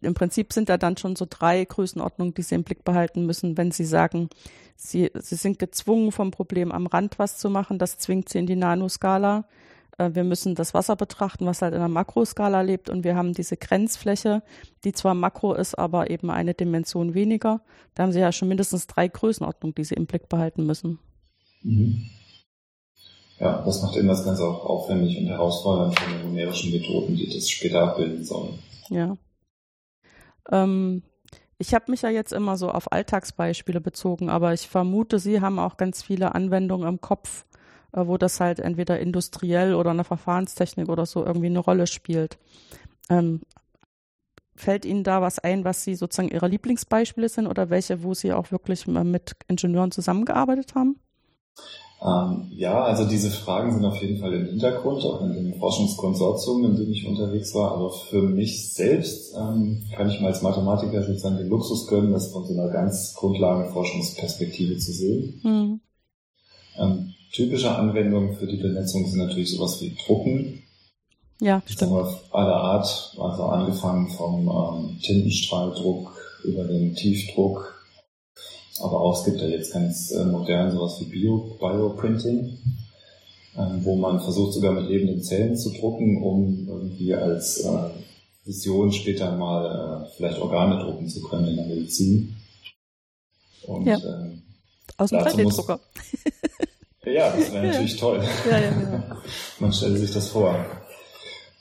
im Prinzip sind da dann schon so drei Größenordnungen, die Sie im Blick behalten müssen, wenn Sie sagen, Sie, Sie sind gezwungen, vom Problem am Rand was zu machen. Das zwingt Sie in die Nanoskala. Äh, wir müssen das Wasser betrachten, was halt in der Makroskala lebt. Und wir haben diese Grenzfläche, die zwar Makro ist, aber eben eine Dimension weniger. Da haben Sie ja schon mindestens drei Größenordnungen, die Sie im Blick behalten müssen. Mhm. Ja, das macht eben das Ganze auch aufwendig und herausfordernd von den numerischen Methoden, die das später abbilden sollen. Ja. Ähm, ich habe mich ja jetzt immer so auf Alltagsbeispiele bezogen, aber ich vermute, Sie haben auch ganz viele Anwendungen im Kopf, wo das halt entweder industriell oder eine Verfahrenstechnik oder so irgendwie eine Rolle spielt. Ähm, fällt Ihnen da was ein, was Sie sozusagen Ihre Lieblingsbeispiele sind oder welche, wo Sie auch wirklich mit Ingenieuren zusammengearbeitet haben? Ähm, ja, also diese Fragen sind auf jeden Fall im Hintergrund, auch in dem Forschungskonsortium, in dem ich unterwegs war. Aber für mich selbst ähm, kann ich mal als Mathematiker sozusagen den Luxus gönnen, das von so einer ganz Grundlagenforschungsperspektive zu sehen. Mhm. Ähm, typische Anwendungen für die Benetzung sind natürlich sowas wie Drucken. Ja, stimmt. Auf aller Art, also angefangen vom ähm, Tintenstrahldruck über den Tiefdruck, aber auch es gibt ja jetzt ganz äh, modern sowas wie Bio, Bioprinting, ähm, wo man versucht sogar mit lebenden Zellen zu drucken, um irgendwie als äh, Vision später mal äh, vielleicht Organe drucken zu können in der Medizin. Und, ja. Ähm, Aus dem 3D-Drucker. Ja, das wäre natürlich toll. Ja, ja, ja. Man stellt sich das vor.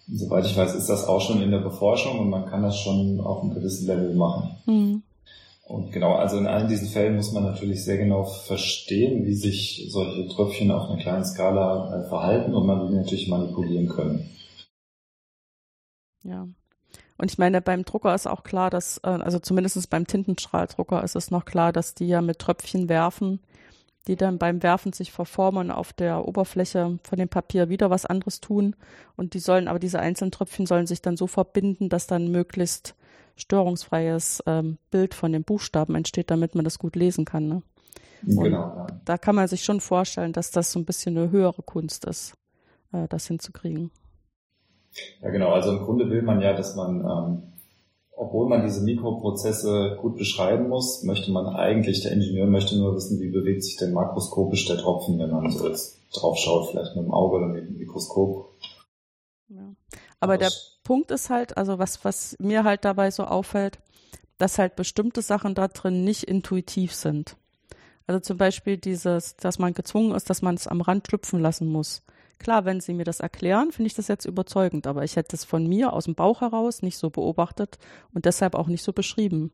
Soweit ich weiß, ist das auch schon in der Beforschung und man kann das schon auf einem gewissen Level machen. Mhm. Und genau, also in allen diesen Fällen muss man natürlich sehr genau verstehen, wie sich solche Tröpfchen auf einer kleinen Skala äh, verhalten und man die natürlich manipulieren können. Ja. Und ich meine, beim Drucker ist auch klar, dass, äh, also zumindest beim Tintenstrahldrucker ist es noch klar, dass die ja mit Tröpfchen werfen, die dann beim Werfen sich verformen auf der Oberfläche von dem Papier wieder was anderes tun. Und die sollen, aber diese einzelnen Tröpfchen sollen sich dann so verbinden, dass dann möglichst störungsfreies ähm, Bild von den Buchstaben entsteht, damit man das gut lesen kann. Ne? Genau. Ja. Da kann man sich schon vorstellen, dass das so ein bisschen eine höhere Kunst ist, äh, das hinzukriegen. Ja, genau. Also im Grunde will man ja, dass man, ähm, obwohl man diese Mikroprozesse gut beschreiben muss, möchte man eigentlich, der Ingenieur möchte nur wissen, wie bewegt sich denn makroskopisch der Tropfen, wenn man so jetzt drauf schaut, vielleicht mit dem Auge oder mit dem Mikroskop. Ja. Aber der Punkt ist halt, also was, was mir halt dabei so auffällt, dass halt bestimmte Sachen da drin nicht intuitiv sind. Also zum Beispiel dieses, dass man gezwungen ist, dass man es am Rand schlüpfen lassen muss. Klar, wenn Sie mir das erklären, finde ich das jetzt überzeugend, aber ich hätte es von mir aus dem Bauch heraus nicht so beobachtet und deshalb auch nicht so beschrieben.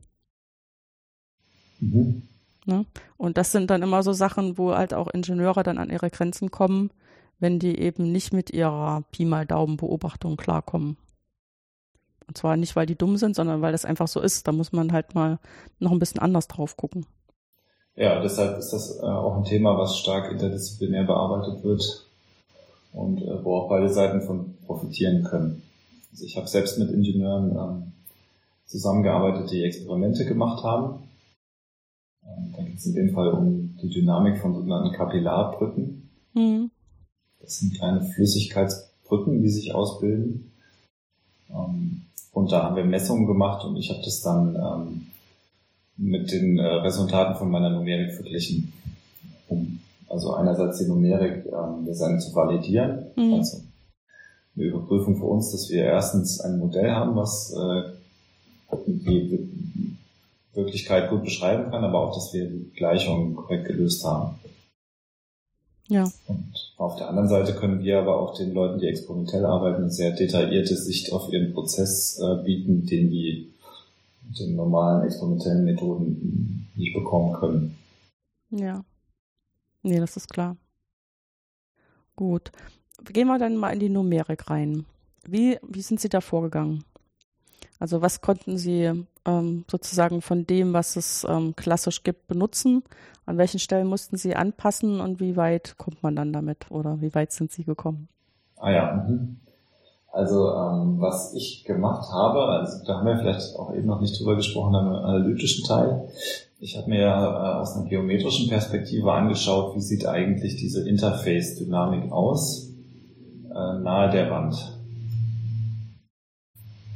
Mhm. Ne? Und das sind dann immer so Sachen, wo halt auch Ingenieure dann an ihre Grenzen kommen, wenn die eben nicht mit ihrer Pi mal Daumen Beobachtung klarkommen. Und zwar nicht, weil die dumm sind, sondern weil das einfach so ist. Da muss man halt mal noch ein bisschen anders drauf gucken. Ja, deshalb ist das äh, auch ein Thema, was stark interdisziplinär bearbeitet wird und äh, wo auch beide Seiten von profitieren können. Also ich habe selbst mit Ingenieuren ähm, zusammengearbeitet, die Experimente gemacht haben. Ähm, da geht es in dem Fall um die Dynamik von sogenannten Kapillarbrücken. Mhm. Das sind kleine Flüssigkeitsbrücken, die sich ausbilden. Ähm, und da haben wir Messungen gemacht und ich habe das dann ähm, mit den äh, Resultaten von meiner Numerik verglichen. Um also einerseits die Numerik ähm, wir sagen, zu validieren, mhm. also eine Überprüfung für uns, dass wir erstens ein Modell haben, was äh, die Wirklichkeit gut beschreiben kann, aber auch, dass wir die Gleichung korrekt gelöst haben. Ja. Und auf der anderen Seite können wir aber auch den Leuten, die experimentell arbeiten, eine sehr detaillierte Sicht auf ihren Prozess äh, bieten, den die mit den normalen experimentellen Methoden nicht bekommen können. Ja. Nee, das ist klar. Gut. Gehen wir dann mal in die Numerik rein. Wie, wie sind Sie da vorgegangen? Also was konnten Sie ähm, sozusagen von dem, was es ähm, klassisch gibt, benutzen? An welchen Stellen mussten Sie anpassen und wie weit kommt man dann damit oder wie weit sind Sie gekommen? Ah ja. Mhm. Also ähm, was ich gemacht habe, also da haben wir vielleicht auch eben noch nicht drüber gesprochen, am analytischen Teil. Ich habe mir äh, aus einer geometrischen Perspektive angeschaut, wie sieht eigentlich diese Interface-Dynamik aus äh, nahe der Wand.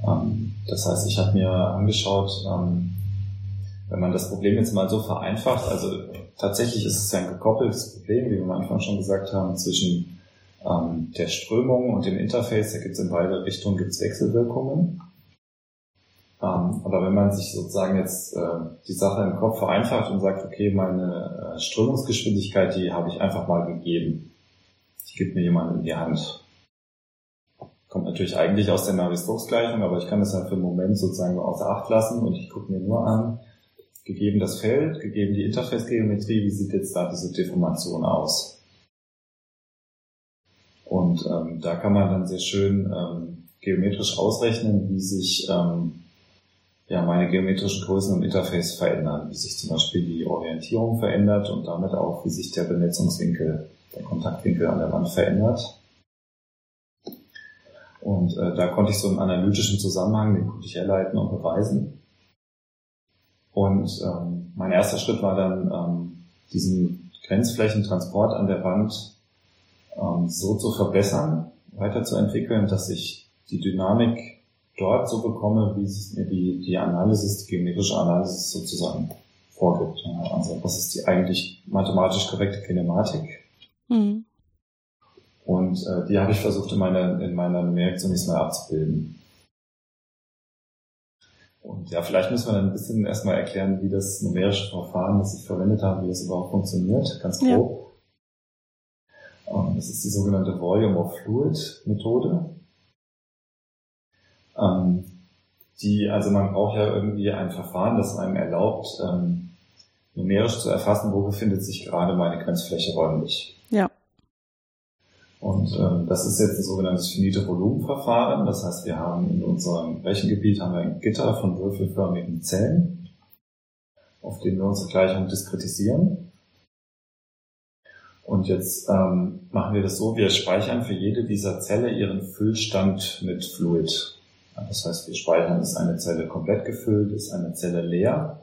Ähm, Das heißt, ich habe mir angeschaut, ähm, wenn man das Problem jetzt mal so vereinfacht, also tatsächlich ist es ja ein gekoppeltes Problem, wie wir am Anfang schon gesagt haben, zwischen ähm, der Strömung und dem Interface. Da gibt es in beide Richtungen gibt's Wechselwirkungen. Ähm, aber wenn man sich sozusagen jetzt äh, die Sache im Kopf vereinfacht und sagt, okay, meine äh, Strömungsgeschwindigkeit, die habe ich einfach mal gegeben. Die gibt mir jemand in die Hand. Kommt natürlich eigentlich aus der Navier-Stokes-Gleichung, aber ich kann das ja für einen Moment sozusagen außer Acht lassen und ich gucke mir nur an, gegeben das Feld, gegeben die Interface-Geometrie, wie sieht jetzt da diese Deformation aus? Und ähm, da kann man dann sehr schön ähm, geometrisch ausrechnen, wie sich ähm, ja, meine geometrischen Größen im Interface verändern, wie sich zum Beispiel die Orientierung verändert und damit auch, wie sich der Benetzungswinkel, der Kontaktwinkel an der Wand verändert. Und äh, da konnte ich so einen analytischen Zusammenhang, den konnte ich herleiten und beweisen. Und ähm, mein erster Schritt war dann, ähm, diesen Grenzflächentransport an der Wand so zu verbessern, weiterzuentwickeln, dass ich die Dynamik dort so bekomme, wie es mir die, die Analysis, die geometrische Analysis sozusagen vorgibt. Also das ist die eigentlich mathematisch korrekte Kinematik. Mhm. Und äh, die habe ich versucht in meiner, in meiner Numerik zunächst mal abzubilden. Und ja, vielleicht müssen wir dann ein bisschen erstmal erklären, wie das numerische Verfahren, das ich verwendet habe, wie das überhaupt funktioniert, ganz grob. Ja. Ähm, das ist die sogenannte Volume of Fluid Methode. Ähm, die, also man braucht ja irgendwie ein Verfahren, das einem erlaubt, ähm, numerisch zu erfassen, wo befindet sich gerade meine Grenzfläche räumlich. Ja. Und ähm, das ist jetzt ein sogenanntes finite Volumenverfahren. Das heißt, wir haben in unserem Rechengebiet haben wir ein Gitter von würfelförmigen Zellen, auf denen wir unsere Gleichung diskretisieren. Und jetzt ähm, machen wir das so, wir speichern für jede dieser Zelle ihren Füllstand mit Fluid. Das heißt, wir speichern, ist eine Zelle komplett gefüllt, ist eine Zelle leer.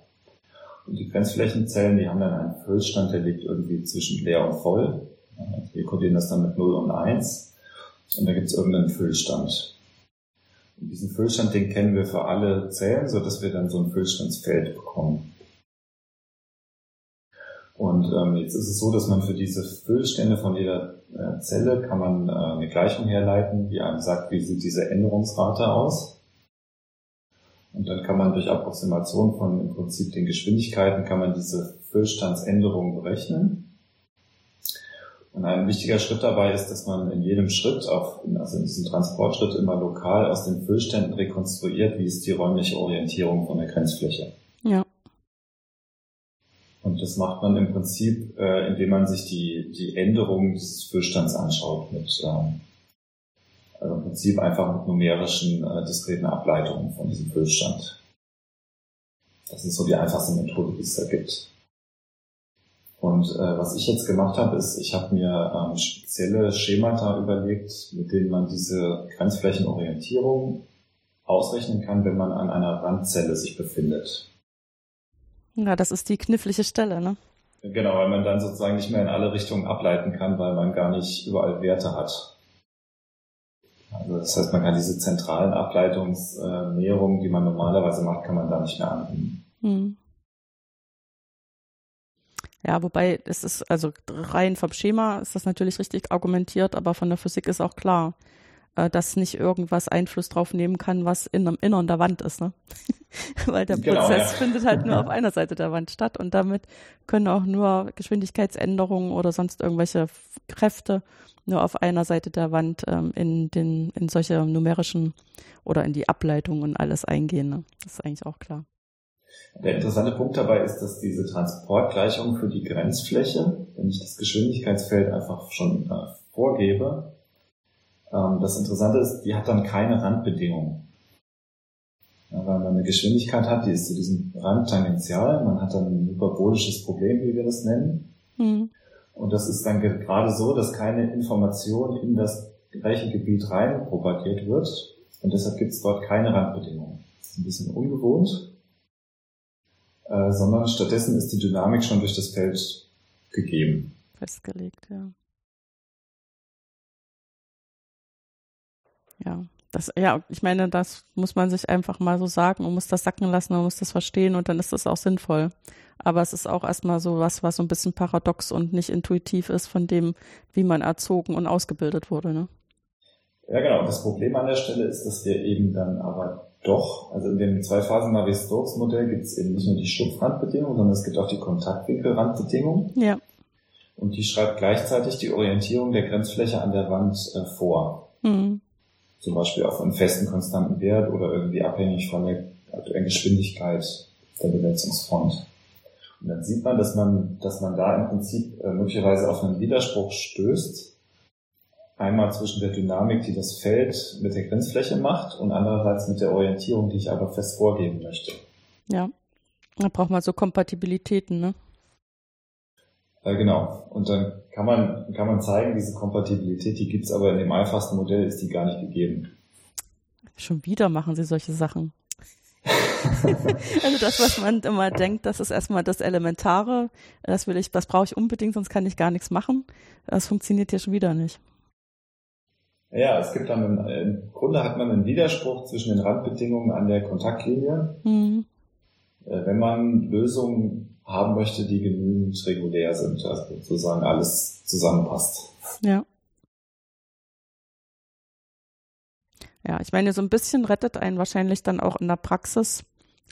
Und die Grenzflächenzellen, die haben dann einen Füllstand, der liegt irgendwie zwischen leer und voll. Wir kodieren das dann mit 0 und 1 und da gibt es irgendeinen Füllstand. Und diesen Füllstand, den kennen wir für alle Zellen, so dass wir dann so ein Füllstandsfeld bekommen. Und ähm, jetzt ist es so, dass man für diese Füllstände von jeder äh, Zelle kann man äh, eine Gleichung herleiten, die einem sagt, wie sieht diese Änderungsrate aus. Und dann kann man durch Approximation von im Prinzip den Geschwindigkeiten kann man diese Füllstandsänderung berechnen. Und ein wichtiger Schritt dabei ist, dass man in jedem Schritt, in, also in diesem Transportschritt immer lokal aus den Füllständen rekonstruiert, wie ist die räumliche Orientierung von der Grenzfläche. Und das macht man im Prinzip, äh, indem man sich die, die Änderungen dieses Füllstands anschaut, mit, ähm, also im Prinzip einfach mit numerischen, äh, diskreten Ableitungen von diesem Füllstand. Das ist so die einfachste Methode, die es da gibt. Und äh, was ich jetzt gemacht habe, ist, ich habe mir ähm, spezielle Schemata überlegt, mit denen man diese Grenzflächenorientierung ausrechnen kann, wenn man an einer Randzelle sich befindet. Ja, das ist die knifflige Stelle, ne? Genau, weil man dann sozusagen nicht mehr in alle Richtungen ableiten kann, weil man gar nicht überall Werte hat. Also das heißt, man kann diese zentralen Ableitungsnäherungen, die man normalerweise macht, kann man da nicht mehr anwenden. Hm. Ja, wobei es ist, also rein vom Schema ist das natürlich richtig argumentiert, aber von der Physik ist auch klar, äh, dass nicht irgendwas Einfluss drauf nehmen kann, was in einem Innern der Wand ist, ne? Weil der genau, Prozess ja. findet halt nur auf einer Seite der Wand statt und damit können auch nur Geschwindigkeitsänderungen oder sonst irgendwelche Kräfte nur auf einer Seite der Wand ähm, in den in solche numerischen oder in die Ableitung und alles eingehen. Ne? Das ist eigentlich auch klar. Der interessante Punkt dabei ist, dass diese Transportgleichung für die Grenzfläche, wenn ich das Geschwindigkeitsfeld einfach schon äh, vorgebe, ähm, das Interessante ist, die hat dann keine Randbedingungen. Ja, weil man eine Geschwindigkeit hat, die ist zu diesem Rand tangential, man hat dann ein hyperbolisches Problem, wie wir das nennen. Mhm. Und das ist dann gerade so, dass keine Information in das gleiche Gebiet rein propagiert wird. Und deshalb gibt es dort keine Randbedingungen. Das ist ein bisschen ungewohnt, äh, sondern stattdessen ist die Dynamik schon durch das Feld gegeben. Festgelegt, ja. Ja, das, ja, ich meine, das muss man sich einfach mal so sagen und muss das sacken lassen und muss das verstehen und dann ist das auch sinnvoll. Aber es ist auch erstmal so was, was so ein bisschen paradox und nicht intuitiv ist von dem, wie man erzogen und ausgebildet wurde. Ne? Ja, genau. Das Problem an der Stelle ist, dass wir eben dann aber doch, also in dem Zwei-Phasen-Navier-Stokes-Modell gibt es eben nicht nur die Stupfrandbedingung, sondern es gibt auch die Kontaktwinkelrandbedingung. Ja. Und die schreibt gleichzeitig die Orientierung der Grenzfläche an der Wand äh, vor. Mhm. Zum Beispiel auf einen festen, konstanten Wert oder irgendwie abhängig von der aktuellen Geschwindigkeit der Besetzungsfront. Und dann sieht man, dass man, dass man da im Prinzip äh, möglicherweise auf einen Widerspruch stößt. Einmal zwischen der Dynamik, die das Feld mit der Grenzfläche macht und andererseits mit der Orientierung, die ich aber fest vorgeben möchte. Ja, da braucht man so Kompatibilitäten, ne? Äh, genau. Und dann kann man, kann man zeigen, diese Kompatibilität, die gibt's aber in dem einfachsten Modell, ist die gar nicht gegeben. Schon wieder machen sie solche Sachen. also das, was man immer denkt, das ist erstmal das Elementare. Das will ich, das brauche ich unbedingt, sonst kann ich gar nichts machen. Das funktioniert hier schon wieder nicht. Ja, es gibt dann einen, im Grunde hat man einen Widerspruch zwischen den Randbedingungen an der Kontaktlinie. Mhm. Äh, wenn man Lösungen haben möchte, die genügend regulär sind, also sozusagen alles zusammenpasst. Ja. Ja, ich meine, so ein bisschen rettet einen wahrscheinlich dann auch in der Praxis,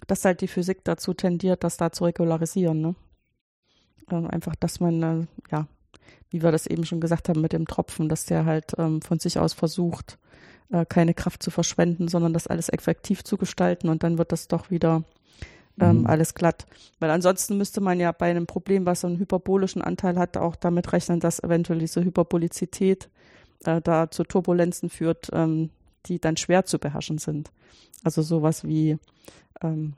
dass halt die Physik dazu tendiert, das da zu regularisieren, ne? Ähm, einfach, dass man, äh, ja, wie wir das eben schon gesagt haben mit dem Tropfen, dass der halt ähm, von sich aus versucht, äh, keine Kraft zu verschwenden, sondern das alles effektiv zu gestalten und dann wird das doch wieder ähm, mhm. alles glatt. Weil ansonsten müsste man ja bei einem Problem, was so einen hyperbolischen Anteil hat, auch damit rechnen, dass eventuell diese Hyperbolizität äh, da zu Turbulenzen führt, ähm, die dann schwer zu beherrschen sind. Also sowas wie, ähm,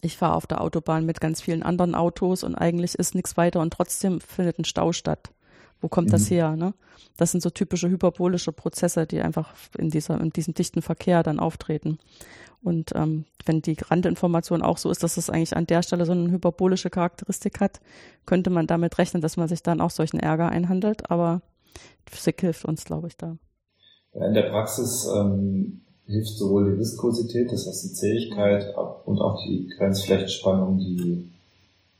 ich fahre auf der Autobahn mit ganz vielen anderen Autos und eigentlich ist nichts weiter und trotzdem findet ein Stau statt. Wo kommt mhm. das her? Ne? Das sind so typische hyperbolische Prozesse, die einfach in, dieser, in diesem dichten Verkehr dann auftreten. Und ähm, wenn die Randinformation auch so ist, dass es eigentlich an der Stelle so eine hyperbolische Charakteristik hat, könnte man damit rechnen, dass man sich dann auch solchen Ärger einhandelt. Aber Physik hilft uns, glaube ich, da. Ja, in der Praxis ähm, hilft sowohl die Viskosität, das heißt die Zähigkeit, und auch die Grenzflächenspannung, die,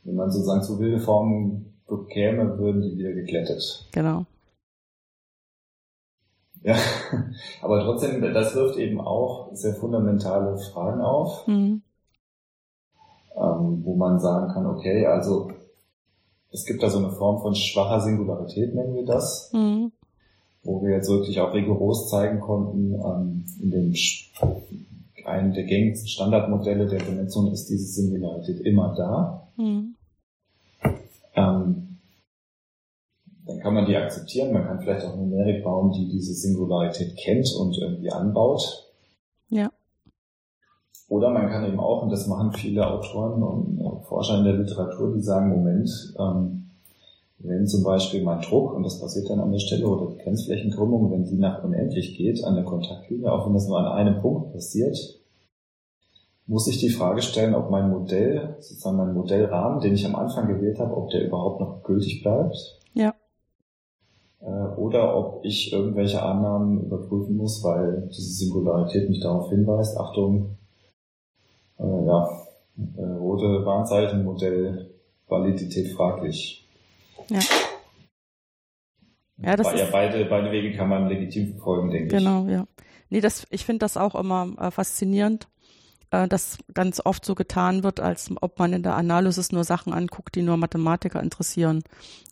wenn man sozusagen zu wilde Formen bekäme, würden die wieder geglättet. Genau. Ja, aber trotzdem, das wirft eben auch sehr fundamentale Fragen auf, mhm. ähm, wo man sagen kann, okay, also es gibt da so eine Form von schwacher Singularität, nennen wir das. Mhm wo wir jetzt wirklich auch rigoros zeigen konnten, ähm, in dem einen der gängigsten Standardmodelle der Benetzung ist diese Singularität immer da. Mhm. Ähm, dann kann man die akzeptieren, man kann vielleicht auch Numerik bauen, die diese Singularität kennt und irgendwie anbaut. Ja. Oder man kann eben auch, und das machen viele Autoren und Forscher in der Literatur, die sagen, Moment, ähm, wenn zum Beispiel mein Druck, und das passiert dann an der Stelle, oder die Grenzflächenkrümmung, wenn die nach unendlich geht an der Kontaktlinie, auch wenn das nur an einem Punkt passiert, muss ich die Frage stellen, ob mein Modell, sozusagen mein Modellrahmen, den ich am Anfang gewählt habe, ob der überhaupt noch gültig bleibt. Ja. Äh, oder ob ich irgendwelche Annahmen überprüfen muss, weil diese Singularität mich darauf hinweist, Achtung, äh, ja, äh, rote Warnzeichen, Modell, Validität fraglich. Ja. Ja, das Weil ja beide, beide Wege kann man legitim verfolgen, denke genau, ich. Genau, ja. Nee, das, ich finde das auch immer äh, faszinierend, äh, dass ganz oft so getan wird, als ob man in der Analysis nur Sachen anguckt, die nur Mathematiker interessieren.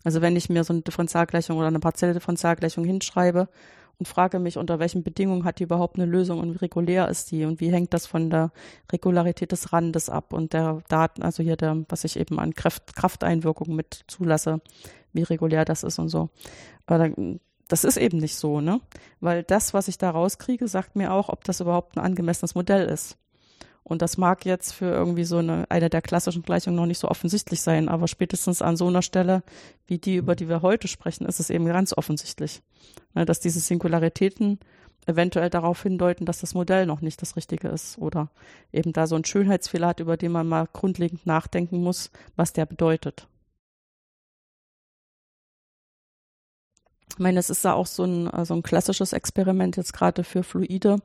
Also wenn ich mir so eine Differentialgleichung oder eine partielle Differentialgleichung hinschreibe und frage mich, unter welchen Bedingungen hat die überhaupt eine Lösung und wie regulär ist die und wie hängt das von der Regularität des Randes ab und der Daten, also hier der, was ich eben an Kraft, Krafteinwirkung mit zulasse, wie regulär das ist und so. Aber das ist eben nicht so, ne? Weil das, was ich da rauskriege, sagt mir auch, ob das überhaupt ein angemessenes Modell ist. Und das mag jetzt für irgendwie so eine, eine der klassischen Gleichungen noch nicht so offensichtlich sein, aber spätestens an so einer Stelle wie die, über die wir heute sprechen, ist es eben ganz offensichtlich, ne, dass diese Singularitäten eventuell darauf hindeuten, dass das Modell noch nicht das Richtige ist oder eben da so ein Schönheitsfehler hat, über den man mal grundlegend nachdenken muss, was der bedeutet. Ich meine, es ist ja auch so ein, so ein klassisches Experiment jetzt gerade für Fluide,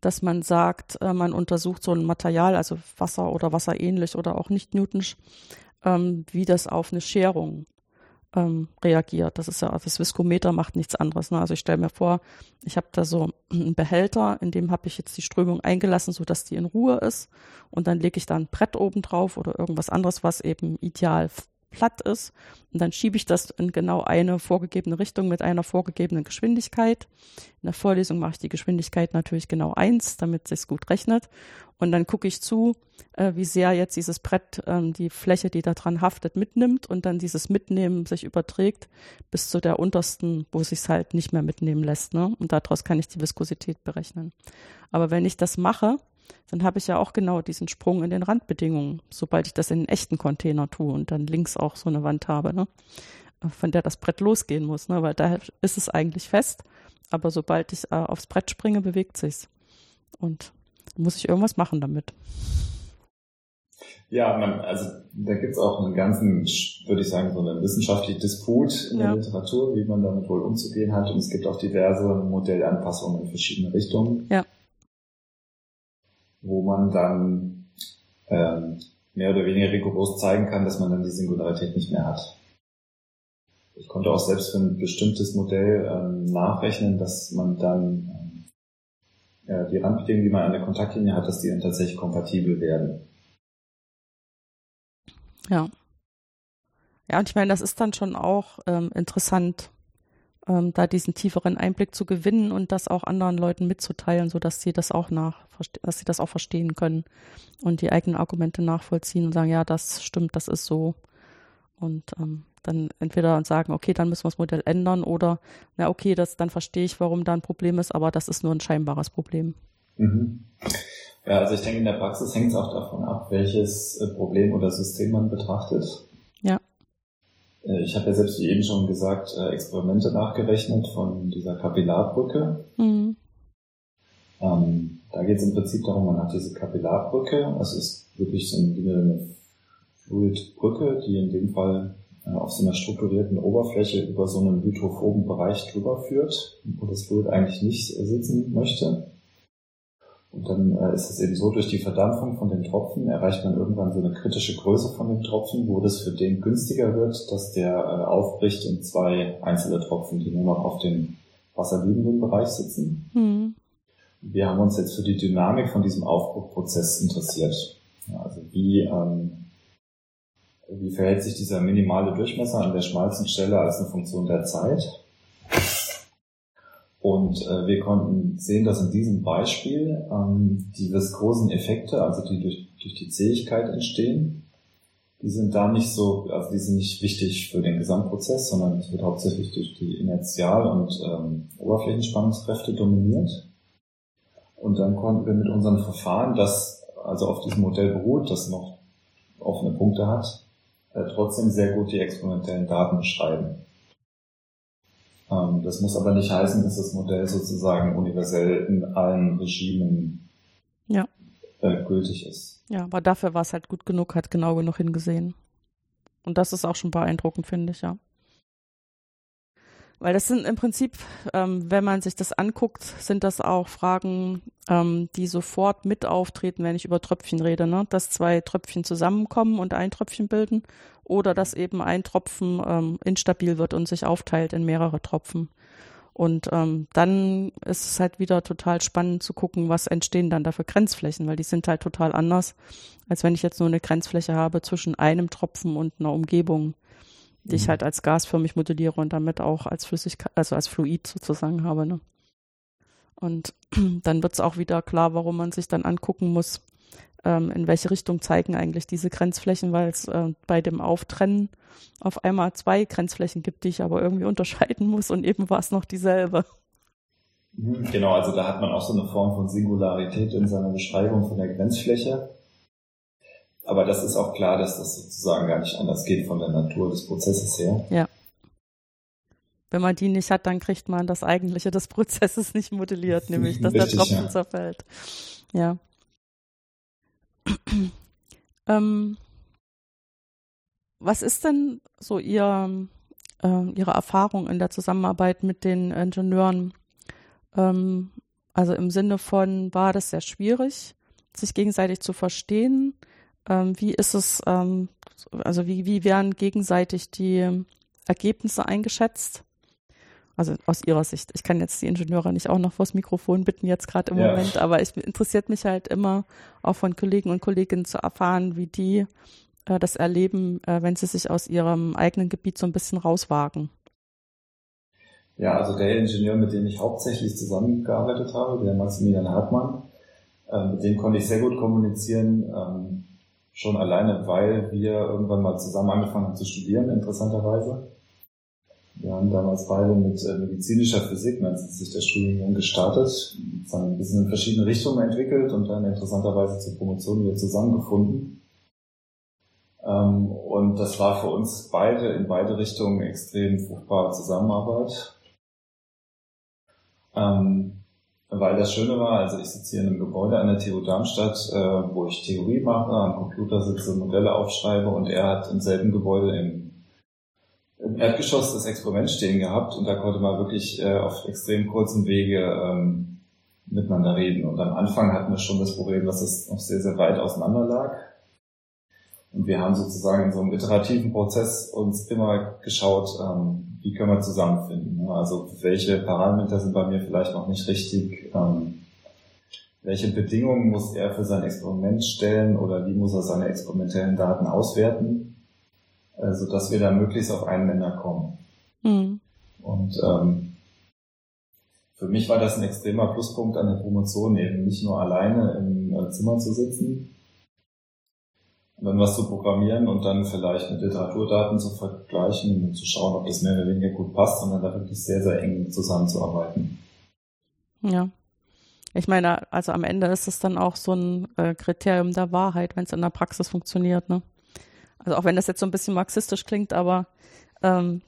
dass man sagt, äh, man untersucht so ein Material, also Wasser oder wasserähnlich oder auch nicht Newtonsch, ähm, wie das auf eine Scherung ähm, reagiert. Das ist ja, das Viskometer macht nichts anderes. Ne? Also ich stelle mir vor, ich habe da so einen Behälter, in dem habe ich jetzt die Strömung eingelassen, so dass die in Ruhe ist. Und dann lege ich da ein Brett oben drauf oder irgendwas anderes, was eben ideal platt ist. Und dann schiebe ich das in genau eine vorgegebene Richtung mit einer vorgegebenen Geschwindigkeit. In der Vorlesung mache ich die Geschwindigkeit natürlich genau eins, damit es sich gut rechnet. Und dann gucke ich zu, äh, wie sehr jetzt dieses Brett ähm, die Fläche, die da dran haftet, mitnimmt und dann dieses Mitnehmen sich überträgt bis zu der untersten, wo es sich halt nicht mehr mitnehmen lässt. Ne? Und daraus kann ich die Viskosität berechnen. Aber wenn ich das mache, dann habe ich ja auch genau diesen Sprung in den Randbedingungen, sobald ich das in einen echten Container tue und dann links auch so eine Wand habe, ne? von der das Brett losgehen muss, ne? weil da ist es eigentlich fest, aber sobald ich äh, aufs Brett springe, bewegt sich's. Und muss ich irgendwas machen damit. Ja, man, also da gibt's auch einen ganzen, würde ich sagen, so einen wissenschaftlichen Disput in ja. der Literatur, wie man damit wohl umzugehen hat. Und es gibt auch diverse Modellanpassungen in verschiedene Richtungen. Ja wo man dann ähm, mehr oder weniger rigoros zeigen kann, dass man dann die Singularität nicht mehr hat. Ich konnte auch selbst für ein bestimmtes Modell ähm, nachrechnen, dass man dann ähm, die Randbedingungen, die man an der Kontaktlinie hat, dass die dann tatsächlich kompatibel werden. Ja. Ja, und ich meine, das ist dann schon auch ähm, interessant, ähm, da diesen tieferen Einblick zu gewinnen und das auch anderen Leuten mitzuteilen, so dass sie das auch nach, dass sie das auch verstehen können und die eigenen Argumente nachvollziehen und sagen, ja, das stimmt, das ist so. Und ähm, dann entweder sagen, okay, dann müssen wir das Modell ändern oder, na okay, das, dann verstehe ich, warum da ein Problem ist, aber das ist nur ein scheinbares Problem. Mhm. Ja, also ich denke, in der Praxis hängt es auch davon ab, welches äh, Problem oder System man betrachtet. Äh, ich habe ja selbst wie eben schon gesagt, äh, Experimente nachgerechnet von dieser Kapillarbrücke. Mhm. Ähm, da geht es im Prinzip darum, man hat diese Kapillarbrücke, das ist wirklich so eine Fluidbrücke, die in dem Fall äh, auf so einer strukturierten Oberfläche über so einen hydrophoben Bereich drüber führt, wo das Fluid eigentlich nicht sitzen möchte. Und dann äh, ist es eben so, durch die Verdampfung von den Tropfen erreicht man irgendwann so eine kritische Größe von dem Tropfen, wo das für den günstiger wird, dass der äh, aufbricht in zwei einzelne Tropfen, die nur noch auf dem wasserliebenden Bereich sitzen. Mhm. Wir haben uns jetzt für die Dynamik von diesem Aufbruchprozess interessiert. Ja, also wie, ähm, wie verhält sich dieser minimale Durchmesser an der schmalsten Stelle als eine Funktion der Zeit? Und äh, wir konnten sehen, dass in diesem Beispiel ähm, die viskosen Effekte, also die durch, durch die Zähigkeit entstehen, die sind da nicht so, also die sind nicht wichtig für den Gesamtprozess, sondern es wird hauptsächlich durch die Inertial- und ähm, Oberflächenspannungskräfte dominiert. Und dann konnten wir mit unserem Verfahren, das also auf diesem Modell beruht, das noch offene Punkte hat, äh, trotzdem sehr gut die experimentellen Daten beschreiben. Ähm, das muss aber nicht heißen, dass das Modell sozusagen universell in allen Regimen ja. äh, gültig ist. Ja, aber dafür war es halt gut genug, hat genau genug hingesehen. Und das ist auch schon beeindruckend, finde ich, ja. Weil das sind im Prinzip, ähm, wenn man sich das anguckt, sind das auch Fragen, ähm, die sofort mit auftreten, wenn ich über Tröpfchen rede, ne? dass zwei Tröpfchen zusammenkommen und ein Tröpfchen bilden oder dass eben ein Tropfen ähm, instabil wird und sich aufteilt in mehrere Tropfen. Und ähm, dann ist es halt wieder total spannend zu gucken, was entstehen dann da für Grenzflächen, weil die sind halt total anders, als wenn ich jetzt nur eine Grenzfläche habe zwischen einem Tropfen und einer Umgebung die mhm. ich halt als gasförmig modelliere und damit auch als Flüssigkeit, also als Fluid sozusagen habe. Ne? Und dann wird es auch wieder klar, warum man sich dann angucken muss, ähm, in welche Richtung zeigen eigentlich diese Grenzflächen, weil es äh, bei dem Auftrennen auf einmal zwei Grenzflächen gibt, die ich aber irgendwie unterscheiden muss und eben war es noch dieselbe. Genau, also da hat man auch so eine Form von Singularität in seiner Beschreibung von der Grenzfläche. Aber das ist auch klar, dass das sozusagen gar nicht anders geht von der Natur des Prozesses her. Ja. Wenn man die nicht hat, dann kriegt man das Eigentliche des Prozesses nicht modelliert, nämlich dass Richtig, der Tropfen ja. zerfällt. Ja. ähm, was ist denn so Ihr äh, ihre Erfahrung in der Zusammenarbeit mit den Ingenieuren. Ähm, also im Sinne von, war das sehr schwierig, sich gegenseitig zu verstehen? Ähm, wie ist es, ähm, also wie, wie werden gegenseitig die Ergebnisse eingeschätzt? Also aus ihrer Sicht. Ich kann jetzt die Ingenieure nicht auch noch vors Mikrofon bitten, jetzt gerade im ja. Moment, aber es interessiert mich halt immer, auch von Kollegen und Kolleginnen zu erfahren, wie die äh, das erleben, äh, wenn sie sich aus ihrem eigenen Gebiet so ein bisschen rauswagen. Ja, also der Ingenieur, mit dem ich hauptsächlich zusammengearbeitet habe, der Maximilian Hartmann, äh, mit dem konnte ich sehr gut kommunizieren, ähm, schon alleine, weil wir irgendwann mal zusammen angefangen haben zu studieren, interessanterweise. Wir haben damals beide mit äh, medizinischer Physik, nennt sich der Studiengang, gestartet, haben ein bisschen in verschiedene Richtungen entwickelt und dann interessanterweise zur Promotion wieder zusammengefunden. Ähm, und das war für uns beide in beide Richtungen extrem fruchtbare Zusammenarbeit. Ähm, weil das Schöne war, also ich sitze hier in einem Gebäude an der TU Darmstadt, äh, wo ich Theorie mache, am Computer sitze, Modelle aufschreibe und er hat im selben Gebäude im, im Erdgeschoss das Experiment stehen gehabt und da konnte man wirklich äh, auf extrem kurzen Wege ähm, miteinander reden. Und am Anfang hatten wir schon das Problem, dass es noch sehr, sehr weit auseinander lag. Und wir haben sozusagen in so einem iterativen Prozess uns immer geschaut, ähm, wie können wir zusammenfinden. Ne? Also welche Parameter sind bei mir vielleicht noch nicht richtig, ähm, welche Bedingungen muss er für sein Experiment stellen oder wie muss er seine experimentellen Daten auswerten, äh, so dass wir da möglichst auf einen Nenner kommen. Mhm. Und ähm, für mich war das ein extremer Pluspunkt an der Promotion, eben nicht nur alleine im äh, Zimmer zu sitzen, dann was zu programmieren und dann vielleicht mit Literaturdaten zu vergleichen und zu schauen, ob das mehr oder weniger gut passt, sondern da wirklich sehr, sehr eng zusammenzuarbeiten. Ja. Ich meine, also am Ende ist es dann auch so ein äh, Kriterium der Wahrheit, wenn es in der Praxis funktioniert. Ne? Also auch wenn das jetzt so ein bisschen marxistisch klingt, aber ähm,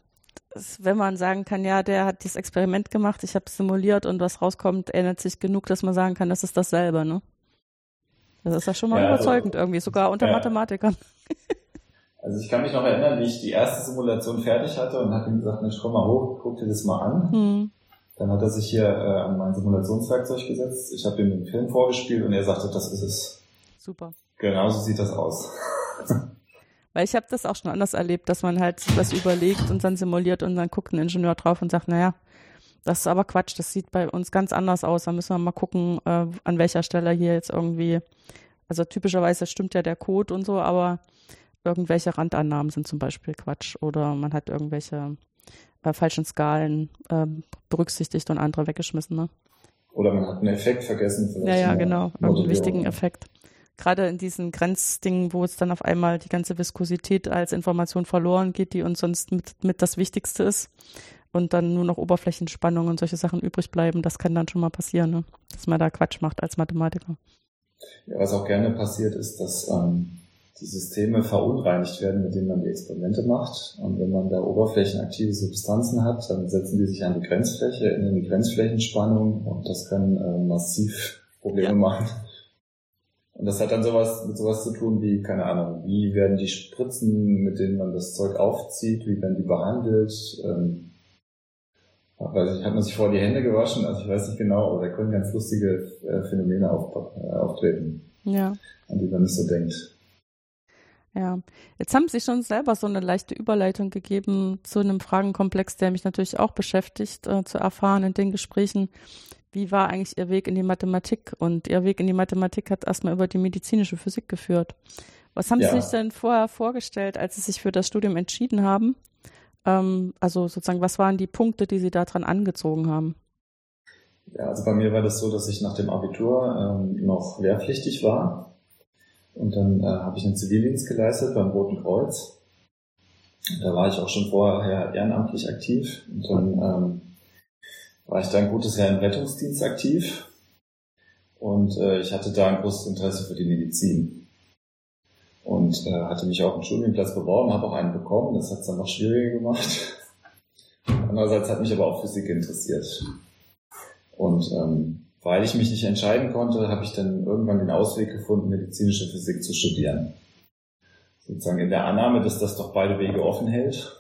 das, wenn man sagen kann, ja, der hat dieses Experiment gemacht, ich habe simuliert und was rauskommt, ändert sich genug, dass man sagen kann, das ist dasselbe. Ne? Das ist ja schon mal ja, also, überzeugend also, irgendwie, sogar unter ja. Mathematikern. Also ich kann mich noch erinnern, wie ich die erste Simulation fertig hatte und habe ihm gesagt, Mensch, komm mal hoch, guck dir das mal an. Hm. Dann hat er sich hier äh, an mein Simulationswerkzeug gesetzt. Ich habe ihm den Film vorgespielt und er sagte, das ist es. Super. Genau so sieht das aus. Weil ich habe das auch schon anders erlebt, dass man halt was überlegt und dann simuliert und dann guckt ein Ingenieur drauf und sagt, naja, das ist aber Quatsch, das sieht bei uns ganz anders aus. Da müssen wir mal gucken, äh, an welcher Stelle hier jetzt irgendwie, also typischerweise stimmt ja der Code und so, aber irgendwelche Randannahmen sind zum Beispiel Quatsch oder man hat irgendwelche äh, falschen Skalen äh, berücksichtigt und andere weggeschmissen. Ne? Oder man hat einen Effekt vergessen. Ja, ja, genau, irgendeinen wichtigen Effekt. Gerade in diesen Grenzdingen, wo es dann auf einmal die ganze Viskosität als Information verloren geht, die uns sonst mit, mit das Wichtigste ist und dann nur noch Oberflächenspannung und solche Sachen übrig bleiben, das kann dann schon mal passieren, ne? dass man da Quatsch macht als Mathematiker. Ja, was auch gerne passiert ist, dass ähm, die Systeme verunreinigt werden, mit denen man die Experimente macht. Und wenn man da oberflächenaktive Substanzen hat, dann setzen die sich an die Grenzfläche, in die Grenzflächenspannung und das kann äh, massiv Probleme ja. machen. Und das hat dann sowas mit sowas zu tun wie, keine Ahnung, wie werden die Spritzen, mit denen man das Zeug aufzieht, wie werden die behandelt, ähm, weiß ich, hat man sich vor die Hände gewaschen, also ich weiß nicht genau, aber da können ganz lustige äh, Phänomene äh, auftreten, ja. an die man nicht so denkt. Ja, jetzt haben Sie schon selber so eine leichte Überleitung gegeben zu einem Fragenkomplex, der mich natürlich auch beschäftigt, äh, zu erfahren in den Gesprächen. Wie war eigentlich Ihr Weg in die Mathematik? Und Ihr Weg in die Mathematik hat erstmal über die medizinische Physik geführt. Was haben ja. Sie sich denn vorher vorgestellt, als Sie sich für das Studium entschieden haben? Ähm, also sozusagen, was waren die Punkte, die Sie daran angezogen haben? Ja, also bei mir war das so, dass ich nach dem Abitur ähm, noch wehrpflichtig war. Und dann äh, habe ich einen Zivildienst geleistet beim Roten Kreuz. Da war ich auch schon vorher ehrenamtlich aktiv. Und dann ähm, war ich da ein gutes Jahr im Rettungsdienst aktiv. Und äh, ich hatte da ein großes Interesse für die Medizin und äh, hatte mich auf einen Studienplatz beworben, habe auch einen bekommen. Das hat es dann noch schwieriger gemacht. Andererseits hat mich aber auch Physik interessiert. Und ähm, weil ich mich nicht entscheiden konnte, habe ich dann irgendwann den Ausweg gefunden, medizinische Physik zu studieren. Sozusagen in der Annahme, dass das doch beide Wege offen hält.